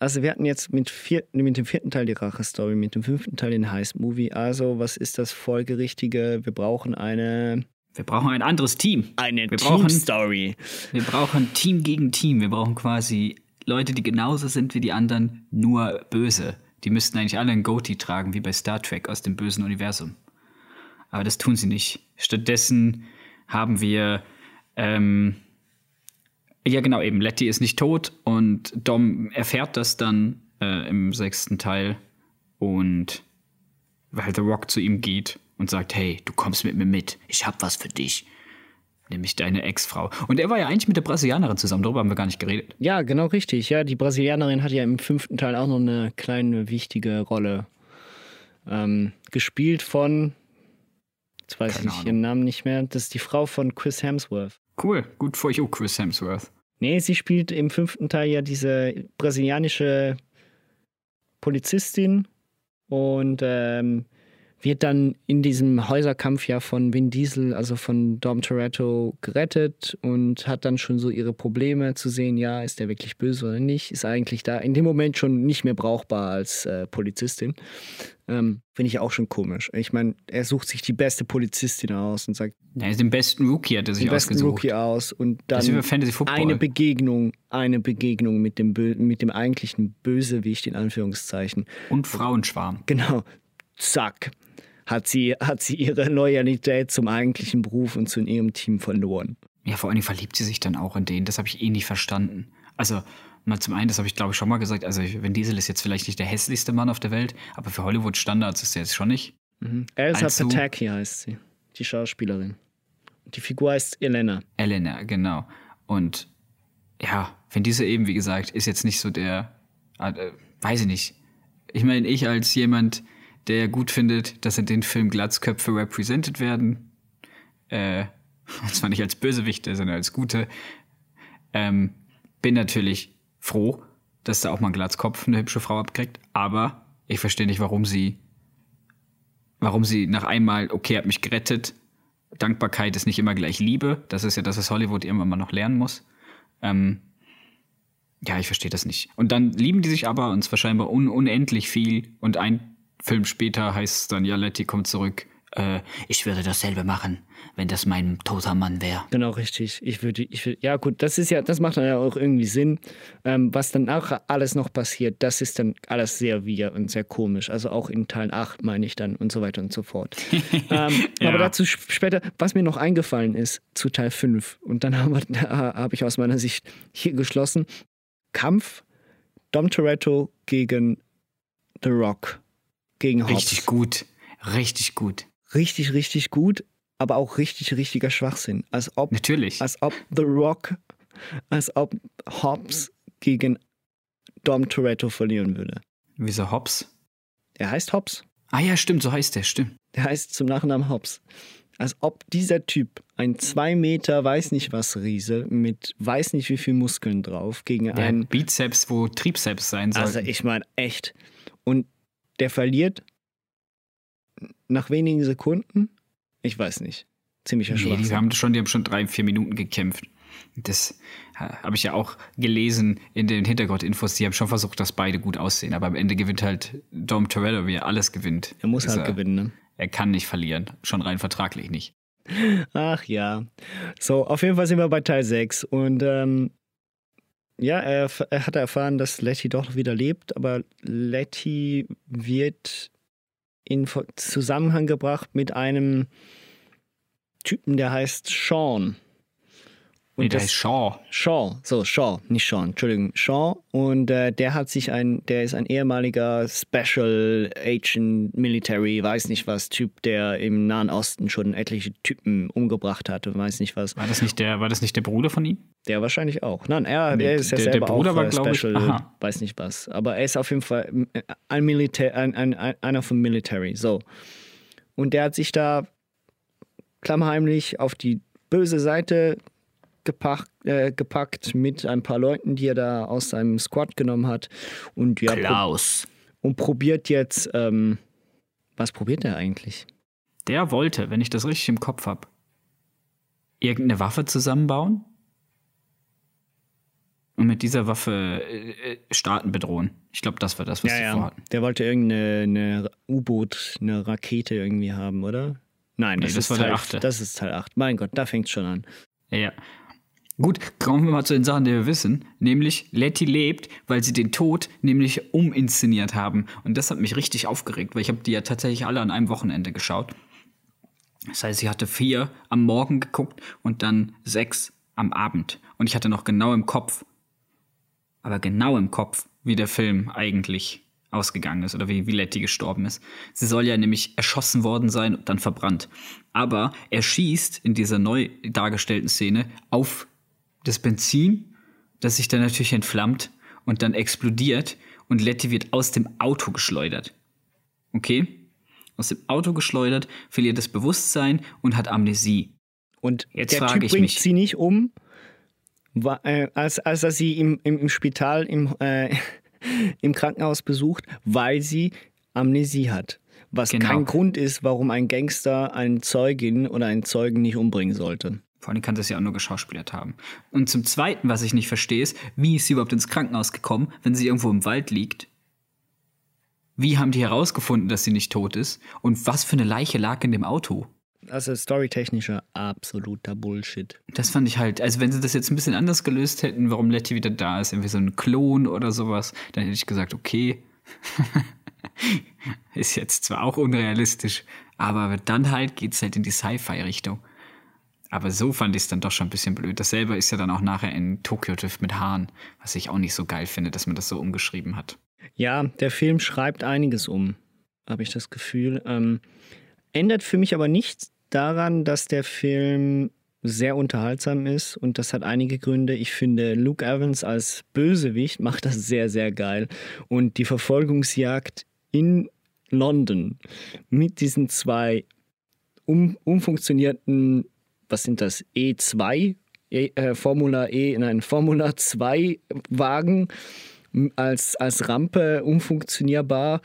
S2: Also, wir hatten jetzt mit, vier, mit dem vierten Teil die Rache-Story, mit dem fünften Teil den Heist-Movie. Also, was ist das Folgerichtige? Wir brauchen eine.
S1: Wir brauchen ein anderes Team.
S2: Eine Team-Story.
S1: Wir brauchen Team gegen Team. Wir brauchen quasi Leute, die genauso sind wie die anderen, nur böse. Die müssten eigentlich alle ein Goatee tragen, wie bei Star Trek aus dem bösen Universum. Aber das tun sie nicht. Stattdessen haben wir, ähm, ja genau, eben, Letty ist nicht tot und Dom erfährt das dann äh, im sechsten Teil und weil The Rock zu ihm geht und sagt, hey, du kommst mit mir mit, ich hab was für dich. Nämlich deine Ex-Frau. Und er war ja eigentlich mit der Brasilianerin zusammen, darüber haben wir gar nicht geredet.
S2: Ja, genau richtig. Ja, die Brasilianerin hat ja im fünften Teil auch noch eine kleine wichtige Rolle ähm, gespielt von. Jetzt weiß
S1: Keine
S2: ich
S1: Ahnung.
S2: ihren Namen nicht mehr. Das ist die Frau von Chris Hemsworth.
S1: Cool, gut for you, Chris Hemsworth.
S2: Nee, sie spielt im fünften Teil ja diese brasilianische Polizistin und ähm, wird dann in diesem Häuserkampf ja von Vin Diesel, also von Dom Toretto, gerettet und hat dann schon so ihre Probleme zu sehen, ja, ist der wirklich böse oder nicht, ist eigentlich da in dem Moment schon nicht mehr brauchbar als äh, Polizistin. Ähm, Finde ich auch schon komisch. Ich meine, er sucht sich die beste Polizistin aus und sagt,
S1: Ja, den besten Rookie hat er sich
S2: den besten
S1: ausgesucht.
S2: Rookie aus und dann eine Begegnung, eine Begegnung mit dem, Bö mit dem eigentlichen Bösewicht in Anführungszeichen.
S1: Und Frauenschwarm.
S2: Genau, zack, hat sie, hat sie ihre Loyalität zum eigentlichen Beruf und zu ihrem Team verloren.
S1: Ja, vor allen Dingen verliebt sie sich dann auch in den. Das habe ich eh nicht verstanden. Also, mal zum einen, das habe ich glaube ich schon mal gesagt, also Vin Diesel ist jetzt vielleicht nicht der hässlichste Mann auf der Welt, aber für Hollywood-Standards ist er jetzt schon nicht.
S2: Elsa
S1: Also-
S2: Pataki heißt sie, die Schauspielerin. Die Figur heißt Elena.
S1: Elena, genau. Und ja, Vin Diesel eben, wie gesagt, ist jetzt nicht so der, äh, weiß ich nicht. Ich meine, ich als jemand, der gut findet, dass in den Film Glatzköpfe represented werden, äh, und zwar nicht als Bösewichte, sondern als Gute, ähm, bin natürlich froh, dass da auch mal ein Glatzkopf eine hübsche Frau abkriegt, aber ich verstehe nicht, warum sie, warum sie nach einmal, okay, hat mich gerettet, Dankbarkeit ist nicht immer gleich Liebe. Das ist ja das, was Hollywood irgendwann mal noch lernen muss. Ähm, ja, ich verstehe das nicht. Und dann lieben die sich aber und zwar scheinbar un unendlich viel. Und ein Film später heißt es dann, ja, Letty kommt zurück. Äh, ich würde dasselbe machen, wenn das mein toter Mann wäre.
S2: Genau, richtig. Ich würde, ich würde, ja gut, das ist ja, das macht dann ja auch irgendwie Sinn. Ähm, was dann auch alles noch passiert, das ist dann alles sehr wir und sehr komisch. Also auch in Teil 8 meine ich dann und so weiter und so fort. ähm,
S1: Ja.
S2: Aber dazu sp- später, was mir noch eingefallen ist zu Teil 5 und dann habe hab ich aus meiner Sicht hier geschlossen, Kampf Dom Toretto gegen The Rock, gegen Hobbs.
S1: Richtig gut. Richtig gut.
S2: Richtig, richtig gut, aber auch richtig, richtiger Schwachsinn. Als ob
S1: Natürlich.
S2: als ob The Rock, als ob Hobbs gegen Dom Toretto verlieren würde.
S1: Wieso Hobbs?
S2: Er heißt Hobbs.
S1: Ah ja, stimmt, so heißt der, stimmt.
S2: Der heißt zum Nachnamen Hobbs. Als ob dieser Typ, ein zwei Meter weiß nicht was Riese mit weiß nicht wie viel Muskeln drauf, gegen
S1: Der
S2: einen.
S1: Bizeps, wo Trizeps sein soll.
S2: Also ich meine echt. Der verliert nach wenigen Sekunden. Ich weiß nicht. Ziemlicher
S1: Nee, die haben schon, die haben schon drei, vier Minuten gekämpft. Das habe ich ja auch gelesen in den Hintergrundinfos. Die haben schon versucht, dass beide gut aussehen. Aber am Ende gewinnt halt Dom Toretto, wie er alles gewinnt.
S2: er muss halt gewinnen, ne?
S1: Er kann nicht verlieren. Schon rein vertraglich nicht.
S2: Ach ja. So, auf jeden Fall sind wir bei Teil 6. Und ähm, ja, er, er hat erfahren, dass Letty doch wieder lebt, aber Letty wird in Zusammenhang gebracht mit einem Typen, der heißt Sean. Und
S1: Nee, der
S2: das-
S1: ist Shaw.
S2: Shaw, so Shaw, nicht Sean, Entschuldigung, Shaw. Und äh, der hat sich ein, der ist ein ehemaliger Special Agent Military, weiß nicht was, Typ, der im Nahen Osten schon etliche Typen umgebracht hat und weiß nicht was.
S1: War das nicht der, war das nicht der Bruder von ihm?
S2: Der wahrscheinlich auch. Nein, er,
S1: Nee,
S2: er ist ja
S1: der- der
S2: selber
S1: Bruder
S2: auch
S1: war,
S2: äh,
S1: glaub ich-
S2: Special,
S1: aha.
S2: weiß nicht was. Aber er ist auf jeden Fall äh, ein Militär, ein, ein, ein, einer vom Military. So. Und der hat sich da klammheimlich auf die böse Seite gepackt, äh, gepackt mit ein paar Leuten, die er da aus seinem Squad genommen hat. Und ja, pro
S1: Klaus.
S2: und probiert jetzt, ähm, was probiert er eigentlich?
S1: Der wollte, wenn ich das richtig im Kopf habe, irgendeine Waffe zusammenbauen und mit dieser Waffe äh, äh, Staaten bedrohen. Ich glaube, das war das, was sie vorhatten.
S2: Der wollte irgendeine eine U-Boot, eine Rakete irgendwie haben, oder? Nein,
S1: Nee,
S2: das,
S1: das
S2: ist
S1: war der
S2: Teil,
S1: achte.
S2: Das ist Teil 8. Mein Gott, da fängt schon an.
S1: Ja, ja. Gut, kommen wir mal zu den Sachen, die wir wissen. Nämlich, Letty lebt, weil sie den Tod nämlich uminszeniert haben. Und das hat mich richtig aufgeregt, weil ich habe die ja tatsächlich alle an einem Wochenende geschaut. Das heißt, sie hatte vier am Morgen geguckt und dann sechs am Abend. Und ich hatte noch genau im Kopf, aber genau im Kopf, wie der Film eigentlich ausgegangen ist oder wie, wie Letty gestorben ist. Sie soll ja nämlich erschossen worden sein und dann verbrannt. Aber er schießt in dieser neu dargestellten Szene auf das Benzin, das sich dann natürlich entflammt und dann explodiert und Letty wird aus dem Auto geschleudert. Okay? Aus dem Auto geschleudert, verliert das Bewusstsein und hat Amnesie.
S2: Und
S1: Jetzt
S2: der
S1: frage
S2: Typ
S1: ich
S2: bringt
S1: mich.
S2: sie nicht um, äh, als, als er sie im, im, im Spital, im, äh, im Krankenhaus besucht, weil sie Amnesie hat. Was
S1: Genau.
S2: kein Grund ist, warum ein Gangster eine Zeugin oder einen Zeugen nicht umbringen sollte.
S1: Vor allem kann das ja auch nur geschauspielert haben. Und zum Zweiten, was ich nicht verstehe, ist, wie ist sie überhaupt ins Krankenhaus gekommen, wenn sie irgendwo im Wald liegt? Wie haben die herausgefunden, dass sie nicht tot ist? Und was für eine Leiche lag in dem Auto?
S2: Also storytechnischer absoluter Bullshit.
S1: Das fand ich halt, also wenn sie das jetzt ein bisschen anders gelöst hätten, warum Letty wieder da ist, irgendwie so ein Klon oder sowas, dann hätte ich gesagt, okay. ist jetzt zwar auch unrealistisch, aber dann halt geht's halt in die Sci-Fi-Richtung. Aber so fand ich es dann doch schon ein bisschen blöd. Dasselbe ist ja dann auch nachher in Tokyo Drift mit Hahn, was ich auch nicht so geil finde, dass man das so umgeschrieben hat.
S2: Ja, der Film schreibt einiges um, habe ich das Gefühl. Ähm, ändert für mich aber nichts daran, dass der Film sehr unterhaltsam ist und das hat einige Gründe. Ich finde, Luke Evans als Bösewicht macht das sehr, sehr geil. Und die Verfolgungsjagd in London mit diesen zwei um, umfunktionierten, was sind das, E2, e, äh, Formula E, nein, Formula 2 Wagen als, als Rampe umfunktionierbar.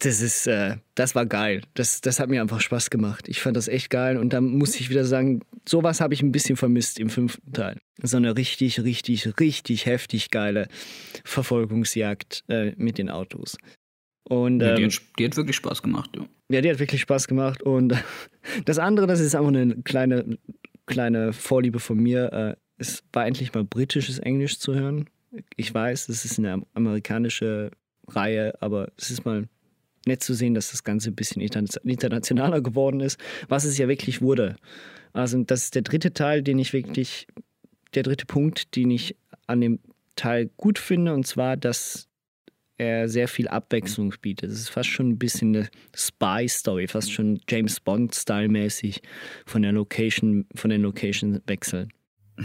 S2: Das ist, äh, das war geil. Das, das hat mir einfach Spaß gemacht. Ich fand das echt geil und da muss ich wieder sagen, sowas habe ich ein bisschen vermisst im fünften Teil. So eine richtig, richtig, richtig heftig geile Verfolgungsjagd äh, mit den Autos. Und
S1: Ja, die,
S2: ähm,
S1: hat, die hat wirklich Spaß gemacht. Ja.
S2: ja, die hat wirklich Spaß gemacht. Und das andere, das ist einfach eine kleine, kleine Vorliebe von mir. äh, Es war endlich mal britisches Englisch zu hören. Ich weiß, es ist eine am- amerikanische Reihe, aber es ist mal nett zu sehen, dass das Ganze ein bisschen interna- internationaler geworden ist, was es ja wirklich wurde. Also das ist der dritte Teil, den ich wirklich, der dritte Punkt, den ich an dem Teil gut finde, und zwar, dass er sehr viel Abwechslung bietet. Es ist fast schon ein bisschen eine Spy-Story, fast schon James Bond-Style-mäßig von der Location, von den Location-Wechseln.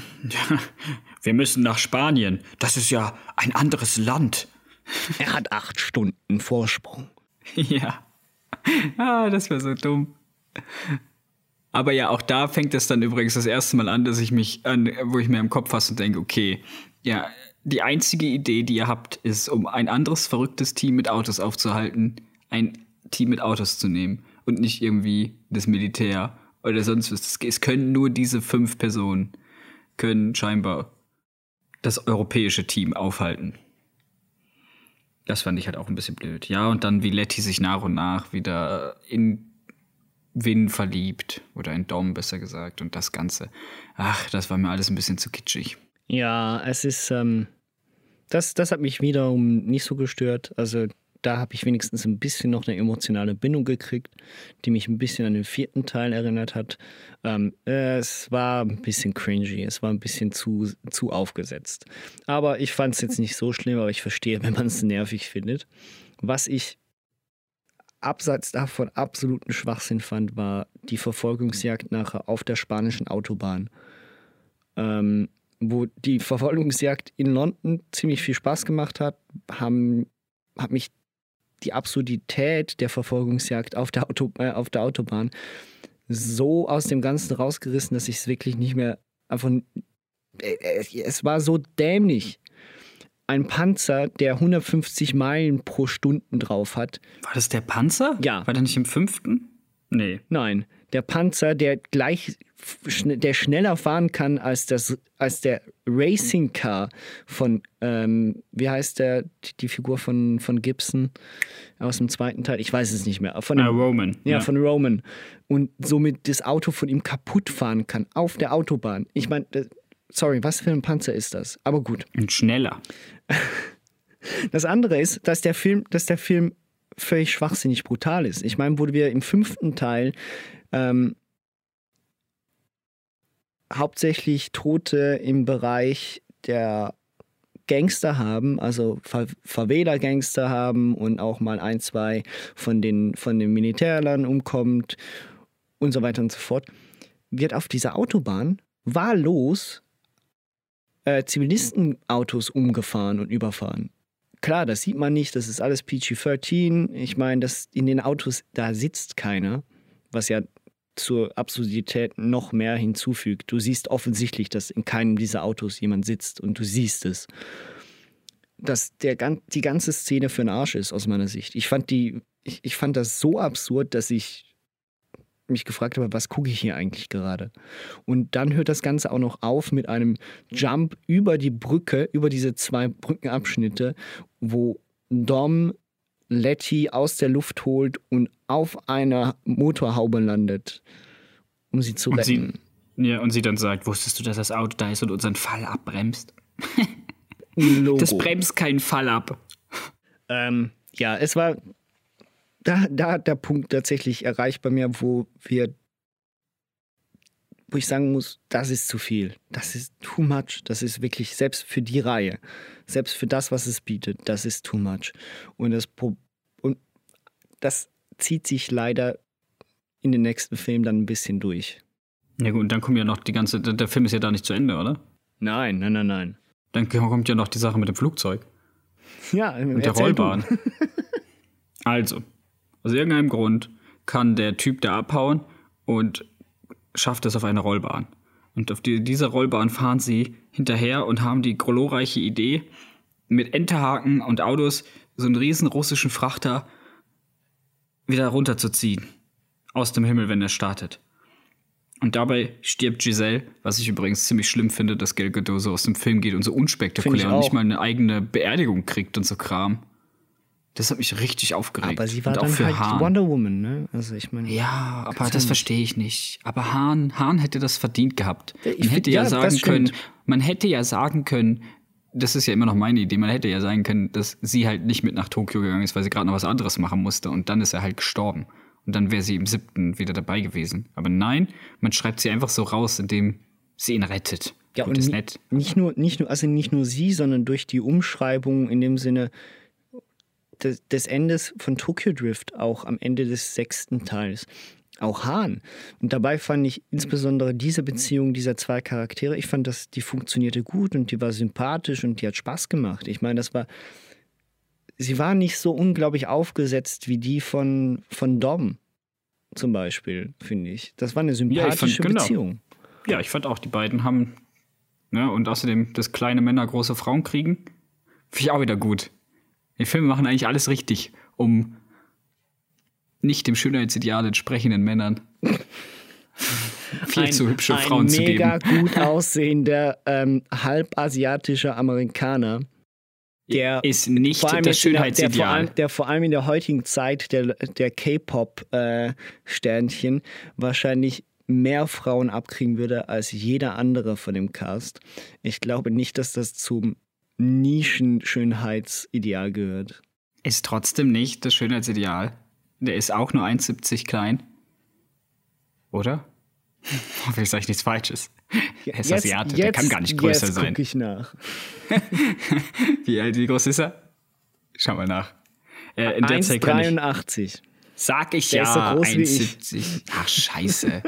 S1: Wir müssen nach Spanien. Das ist ja ein anderes Land.
S2: Er hat acht Stunden Vorsprung.
S1: Ja. Ah, das wäre so dumm. Aber ja, auch da fängt es dann übrigens das erste Mal an, dass ich mich an, wo ich mir im Kopf fasse und denke, okay, ja, die einzige Idee, die ihr habt, ist, um ein anderes verrücktes Team mit Autos aufzuhalten, ein Team mit Autos zu nehmen und nicht irgendwie das Militär oder sonst was. Es können nur diese fünf Personen können scheinbar das europäische Team aufhalten. Das fand ich halt auch ein bisschen blöd. Ja, und dann wie Letty sich nach und nach wieder in Win verliebt. Oder in Dom, besser gesagt. Und das Ganze. Ach, das war mir alles ein bisschen zu kitschig.
S2: Ja, es ist, ähm, das, das hat mich wiederum nicht so gestört. Also da habe ich wenigstens ein bisschen noch eine emotionale Bindung gekriegt, die mich ein bisschen an den vierten Teil erinnert hat. Ähm, es war ein bisschen cringy, es war ein bisschen zu, zu aufgesetzt. Aber ich fand es jetzt nicht so schlimm, aber ich verstehe, wenn man es nervig findet. Was ich abseits davon absoluten Schwachsinn fand, war die Verfolgungsjagd nachher auf der spanischen Autobahn. Ähm, wo die Verfolgungsjagd in London ziemlich viel Spaß gemacht hat, haben, hat mich die Absurdität der Verfolgungsjagd auf der, Auto, äh, auf der Autobahn so aus dem Ganzen rausgerissen, dass ich es wirklich nicht mehr einfach. Äh, äh, es war so dämlich. Ein Panzer, der 150 Meilen pro Stunde drauf hat.
S1: War das der Panzer?
S2: Ja.
S1: War der nicht im fünften? Nee.
S2: Nein, der Panzer, der gleich der schneller fahren kann als das als der Racing Car von ähm, wie heißt der die, Figur von von Gibson aus dem zweiten Teil? Ich weiß es nicht mehr. Von dem,
S1: Ah, Roman.
S2: ja, von Roman und somit das Auto von ihm kaputt fahren kann auf der Autobahn. Ich meine, sorry, was für ein Panzer ist das? Aber gut.
S1: Und schneller.
S2: Das andere ist, dass der Film, dass der Film völlig schwachsinnig brutal ist. Ich meine, wo wir im fünften Teil ähm, hauptsächlich Tote im Bereich der Gangster haben, also Ver Favela-Gangster haben und auch mal ein, zwei von den, von den Militärlern umkommt und so weiter und so fort, wird auf dieser Autobahn wahllos äh, Zivilistenautos umgefahren und überfahren. Klar, das sieht man nicht, das ist alles PG-13. Ich meine, in den Autos, da sitzt keiner, was ja zur Absurdität noch mehr hinzufügt. Du siehst offensichtlich, dass in keinem dieser Autos jemand sitzt und du siehst es. Dass der, die ganze Szene für den Arsch ist, aus meiner Sicht. Ich fand die ich, ich fand das so absurd, dass ich mich gefragt habe, was gucke ich hier eigentlich gerade? Und dann hört das Ganze auch noch auf mit einem Jump über die Brücke, über diese zwei Brückenabschnitte, wo Dom Letty aus der Luft holt und auf einer Motorhaube landet, um sie zu
S1: Und
S2: retten.
S1: sie, ja, und sie dann sagt, wusstest du, dass das Auto da ist und unseren Fall abbremst? Das bremst keinen Fall ab.
S2: Ähm, ja, es war da, da hat der Punkt tatsächlich erreicht bei mir, wo wir, wo ich sagen muss, das ist zu viel. Das ist too much. Das ist wirklich, selbst für die Reihe, selbst für das, was es bietet, das ist too much. Und das, und das zieht sich leider in den nächsten Film dann ein bisschen durch.
S1: Ja gut, und dann kommt ja noch die ganze, der Film ist ja da nicht zu Ende, oder?
S2: Nein, nein, nein, nein.
S1: Dann kommt ja noch die Sache mit dem Flugzeug
S2: Ja,
S1: und der Rollbahn. also, aus irgendeinem Grund kann der Typ da abhauen und schafft es auf eine Rollbahn. Und auf die, dieser Rollbahn fahren sie hinterher und haben die glorreiche Idee, mit Enterhaken und Autos so einen riesen russischen Frachter wieder runterzuziehen. Aus dem Himmel, wenn er startet. Und dabei stirbt Giselle, was ich übrigens ziemlich schlimm finde, dass Gal Gadot so aus dem Film geht und so unspektakulär und nicht mal eine eigene Beerdigung kriegt und so Kram. Das hat mich richtig aufgeregt.
S2: Aber sie war
S1: und auch
S2: dann
S1: für
S2: halt
S1: Hahn.
S2: Wonder Woman, ne? Also ich meine.
S1: Ja, aber das verstehe ich nicht. Aber Hahn, Hahn hätte das verdient gehabt.
S2: Ich
S1: Man
S2: find-
S1: hätte ja,
S2: ja,
S1: sagen können, man hätte ja sagen können, das ist ja immer noch meine Idee, man hätte ja sagen können, dass sie halt nicht mit nach Tokio gegangen ist, weil sie gerade noch was anderes machen musste und dann ist er halt gestorben. Und dann wäre sie im siebten wieder dabei gewesen. Aber nein, man schreibt sie einfach so raus, indem sie ihn rettet.
S2: Ja,
S1: Gut,
S2: und
S1: ist nett.
S2: Nicht nur, nicht nur, also nicht nur sie, sondern durch die Umschreibung in dem Sinne des, des Endes von Tokyo Drift, auch am Ende des sechsten Teils. Auch Hahn. Und dabei fand ich insbesondere diese Beziehung dieser zwei Charaktere, ich fand, dass die funktionierte gut und die war sympathisch und die hat Spaß gemacht. Ich meine, das war. Sie war nicht so unglaublich aufgesetzt wie die von, von Dom zum Beispiel, finde ich. Das war eine sympathische
S1: genau.
S2: Beziehung.
S1: Ja, ich fand auch, die beiden haben, ne, und außerdem, dass kleine Männer große Frauen kriegen, finde ich auch wieder gut. Die Filme machen eigentlich alles richtig, um nicht dem Schönheitsideal entsprechenden Männern viel zu hübsche
S2: ein
S1: Frauen zu
S2: mega
S1: geben.
S2: gut aussehender ähm, halbasiatischer Amerikaner, der
S1: ist nicht
S2: vor allem
S1: das
S2: in der, vor
S1: Schönheitsideal.
S2: allem, der vor allem in der heutigen Zeit der, der K-Pop-Sternchen wahrscheinlich mehr Frauen abkriegen würde als jeder andere von dem Cast. Ich glaube nicht, dass das zum Nischen-Schönheitsideal gehört.
S1: ist trotzdem nicht das Schönheitsideal. Der ist auch nur 1,70 klein. Oder? Hoffentlich sage ich nichts Falsches. Er ist Asiate, der kann gar nicht größer
S2: jetzt
S1: sein.
S2: guck ich nach.
S1: Wie alt, wie groß ist er? Schau mal nach. Äh, in der Zeit kann ich,
S2: 1,83.
S1: sag ich
S2: Der
S1: ja,
S2: so groß wie ich.
S1: 1,70. Ach, scheiße.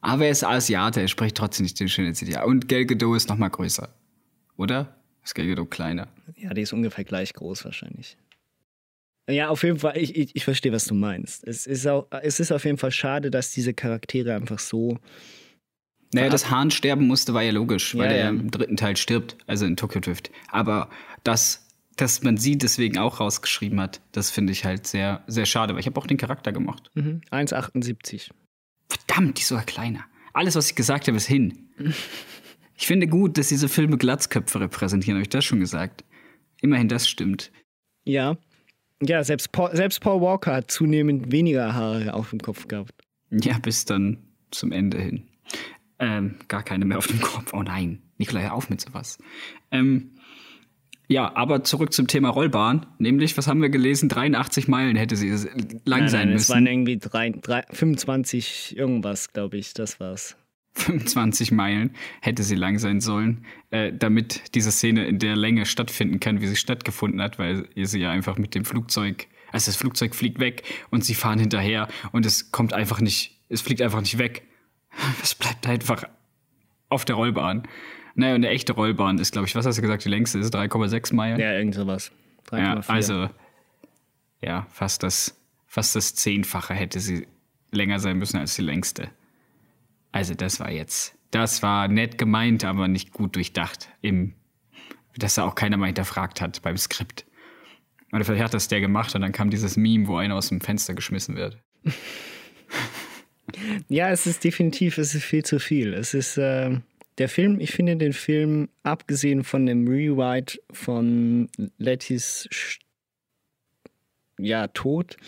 S1: Aber er ist Asiate, er spricht trotzdem nicht den Schönheitsideal. Und Gal Gadot ist noch mal größer. Oder? Ist Gadot kleiner?
S2: Ja, die ist ungefähr gleich groß wahrscheinlich. Ja, auf jeden Fall, ich, ich, ich verstehe, was du meinst. Es ist, auch, es ist auf jeden Fall schade, dass diese Charaktere einfach so.
S1: Naja, dass Hahn sterben musste, war ja logisch, weil
S2: Ja,
S1: er
S2: ja.
S1: im dritten Teil stirbt, also in Tokyo Drift. Aber dass, dass man sie deswegen auch rausgeschrieben hat, das finde ich halt sehr, sehr schade, weil ich habe auch den Charakter gemacht.
S2: Mhm. 1,78.
S1: Verdammt, die ist sogar kleiner. Alles, was ich gesagt habe, ist hin. Ich finde gut, dass diese Filme Glatzköpfe repräsentieren, habe ich das schon gesagt. Immerhin das stimmt.
S2: Ja. Ja, selbst Paul, selbst Paul Walker hat zunehmend weniger Haare auf dem Kopf gehabt.
S1: Ja, bis dann zum Ende hin. Ähm, gar keine mehr auf dem Kopf. Oh nein, Nikolai, auf mit sowas. Ähm, ja, aber zurück zum Thema Rollbahn. Nämlich, was haben wir gelesen? 83 Meilen hätte sie lang
S2: Nein,
S1: sein
S2: nein, es waren
S1: müssen.
S2: irgendwie drei, drei, 25 irgendwas, glaube ich. Das war's.
S1: 25 Meilen hätte sie lang sein sollen, äh, damit diese Szene in der Länge stattfinden kann, wie sie stattgefunden hat, weil ihr sie ja einfach mit dem Flugzeug, also das Flugzeug fliegt weg und sie fahren hinterher und es kommt einfach nicht, es fliegt einfach nicht weg. Es bleibt einfach auf der Rollbahn. Naja, und eine echte Rollbahn ist, glaube ich, was hast du gesagt, die längste ist 3,6 Meilen.
S2: Ja, irgend sowas. 3,4.
S1: Ja, also ja, fast das, fast das Zehnfache hätte sie länger sein müssen als die längste. Also das war jetzt, das war nett gemeint, aber nicht gut durchdacht. Im, dass da auch keiner mal hinterfragt hat beim Skript. Oder vielleicht hat das der gemacht und dann kam dieses Meme, wo einer aus dem Fenster geschmissen wird.
S2: Ja, es ist definitiv, es ist viel zu viel. Es ist äh, der Film, ich finde den Film, abgesehen von dem Rewrite von Lettys ja, Tod,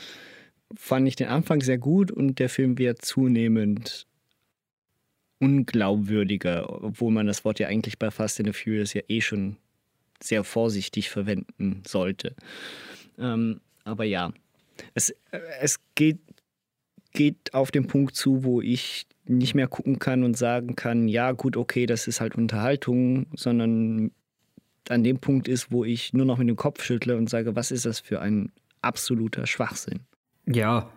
S2: fand ich den Anfang sehr gut und der Film wird zunehmend unglaubwürdiger, obwohl man das Wort ja eigentlich bei Fast and the Furious ja eh schon sehr vorsichtig verwenden sollte. Ähm, aber ja, es, äh, es geht, geht auf den Punkt zu, wo ich nicht mehr gucken kann und sagen kann, ja gut, okay, das ist halt Unterhaltung, sondern an dem Punkt ist, wo ich nur noch mit dem Kopf schüttle und sage, was ist das für ein absoluter Schwachsinn.
S1: Ja,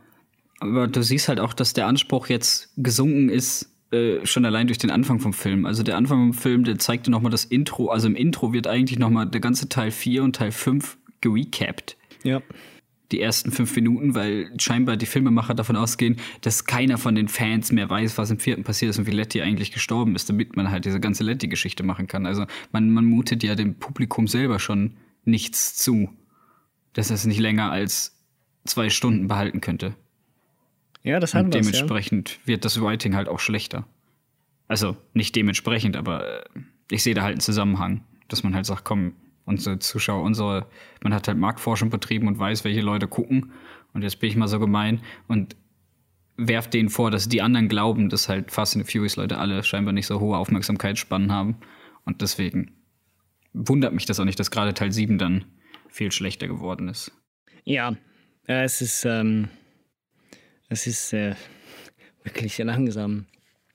S1: aber du siehst halt auch, dass der Anspruch jetzt gesunken ist, äh, schon allein durch den Anfang vom Film. Also der Anfang vom Film, der zeigte nochmal das Intro. Also im Intro wird eigentlich nochmal der ganze Teil 4 und Teil 5 gerecapt.
S2: Ja.
S1: Die ersten fünf Minuten, weil scheinbar die Filmemacher davon ausgehen, dass keiner von den Fans mehr weiß, was im vierten passiert ist und wie Letty eigentlich gestorben ist, damit man halt diese ganze Letty-Geschichte machen kann. Also man, man mutet ja dem Publikum selber schon nichts zu, dass es nicht länger als zwei Stunden behalten könnte.
S2: Ja, das haben wir. Ja.
S1: dementsprechend wird das Writing halt auch schlechter. Also nicht dementsprechend, aber äh, ich sehe da halt einen Zusammenhang, dass man halt sagt, komm, unsere Zuschauer, unsere, man hat halt Marktforschung betrieben und weiß, welche Leute gucken. Und jetzt bin ich mal so gemein und werft denen vor, dass die anderen glauben, dass halt Fast and Furious Leute alle scheinbar nicht so hohe Aufmerksamkeitsspannen haben. Und deswegen wundert mich das auch nicht, dass gerade Teil 7 dann viel schlechter geworden ist.
S2: Ja, ja, es ist, ähm, es ist äh, wirklich sehr langsam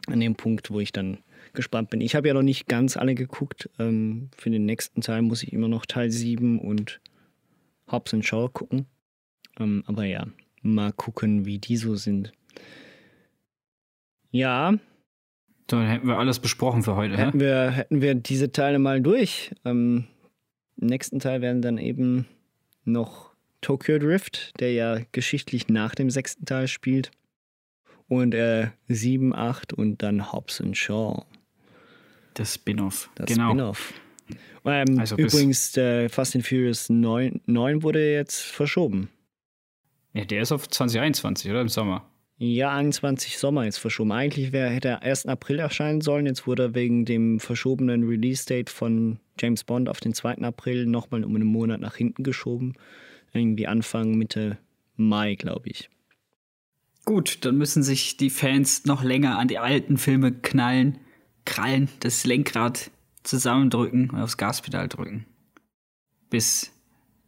S2: an dem Punkt, wo ich dann gespannt bin. Ich habe ja noch nicht ganz alle geguckt. Ähm, für den nächsten Teil muss ich immer noch Teil 7 und Hobbs and Shaw gucken. Ähm, aber ja, mal gucken, wie die so sind. Ja,
S1: Dann hätten wir alles besprochen für heute. hä?
S2: hätten wir, hätten wir diese Teile mal durch. Ähm, Im nächsten Teil werden dann eben noch Tokyo Drift, der ja geschichtlich nach dem sechsten Teil spielt. Und äh, 7, 8 und dann Hobbs and Shaw,
S1: Das Spin-off.
S2: das
S1: genau.
S2: Spin-off. Ähm,
S1: Also
S2: übrigens, äh, Fast and Furious 9, 9 wurde jetzt verschoben.
S1: Ja, der ist auf 2021, oder? Im Sommer.
S2: Ja, 21 Sommer ist verschoben. Eigentlich wär, hätte er 1. April erscheinen sollen. Jetzt wurde er wegen dem verschobenen Release-Date von James Bond auf den 2. April nochmal um einen Monat nach hinten geschoben. Irgendwie Anfang, Mitte Mai, glaube ich.
S1: Gut, dann müssen sich die Fans noch länger an die alten Filme knallen, krallen, das Lenkrad zusammendrücken und aufs Gaspedal drücken. Bis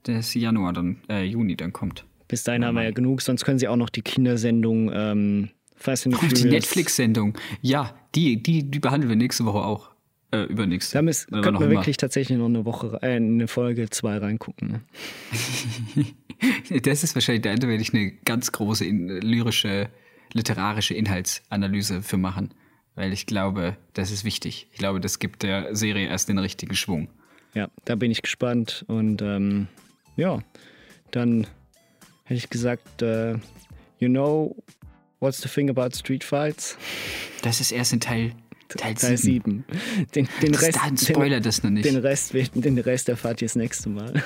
S1: das Januar dann, äh, Juni dann kommt.
S2: Bis dahin haben wir ja genug, sonst können sie auch noch die Kindersendung ähm, Fast and
S1: Und die
S2: Furious-
S1: Netflix-Sendung. Ja, die, die, die behandeln wir nächste Woche auch. Äh, übernächste.
S2: Da müssen, könnten
S1: auch
S2: wir wirklich tatsächlich noch eine Woche, äh, eine Folge 2 reingucken. Ne?
S1: Das ist wahrscheinlich, da werde ich eine ganz große in, lyrische, literarische Inhaltsanalyse für machen. Weil ich glaube, das ist wichtig. Ich glaube, das gibt der Serie erst den richtigen Schwung.
S2: Ja, da bin ich gespannt. Und ähm, ja, dann hätte ich gesagt, äh, you know what's the thing about street fights?
S1: Das ist erst in Teil, Teil,
S2: Teil
S1: 7.
S2: 7. Den, den,
S1: Bis
S2: Rest,
S1: dahin spoilert das noch
S2: den,
S1: nicht.
S2: den, Rest, den Rest erfahrt ihr das nächste Mal.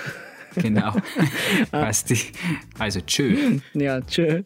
S1: Genau. Basti. Also, tschö.
S2: ja, tschö.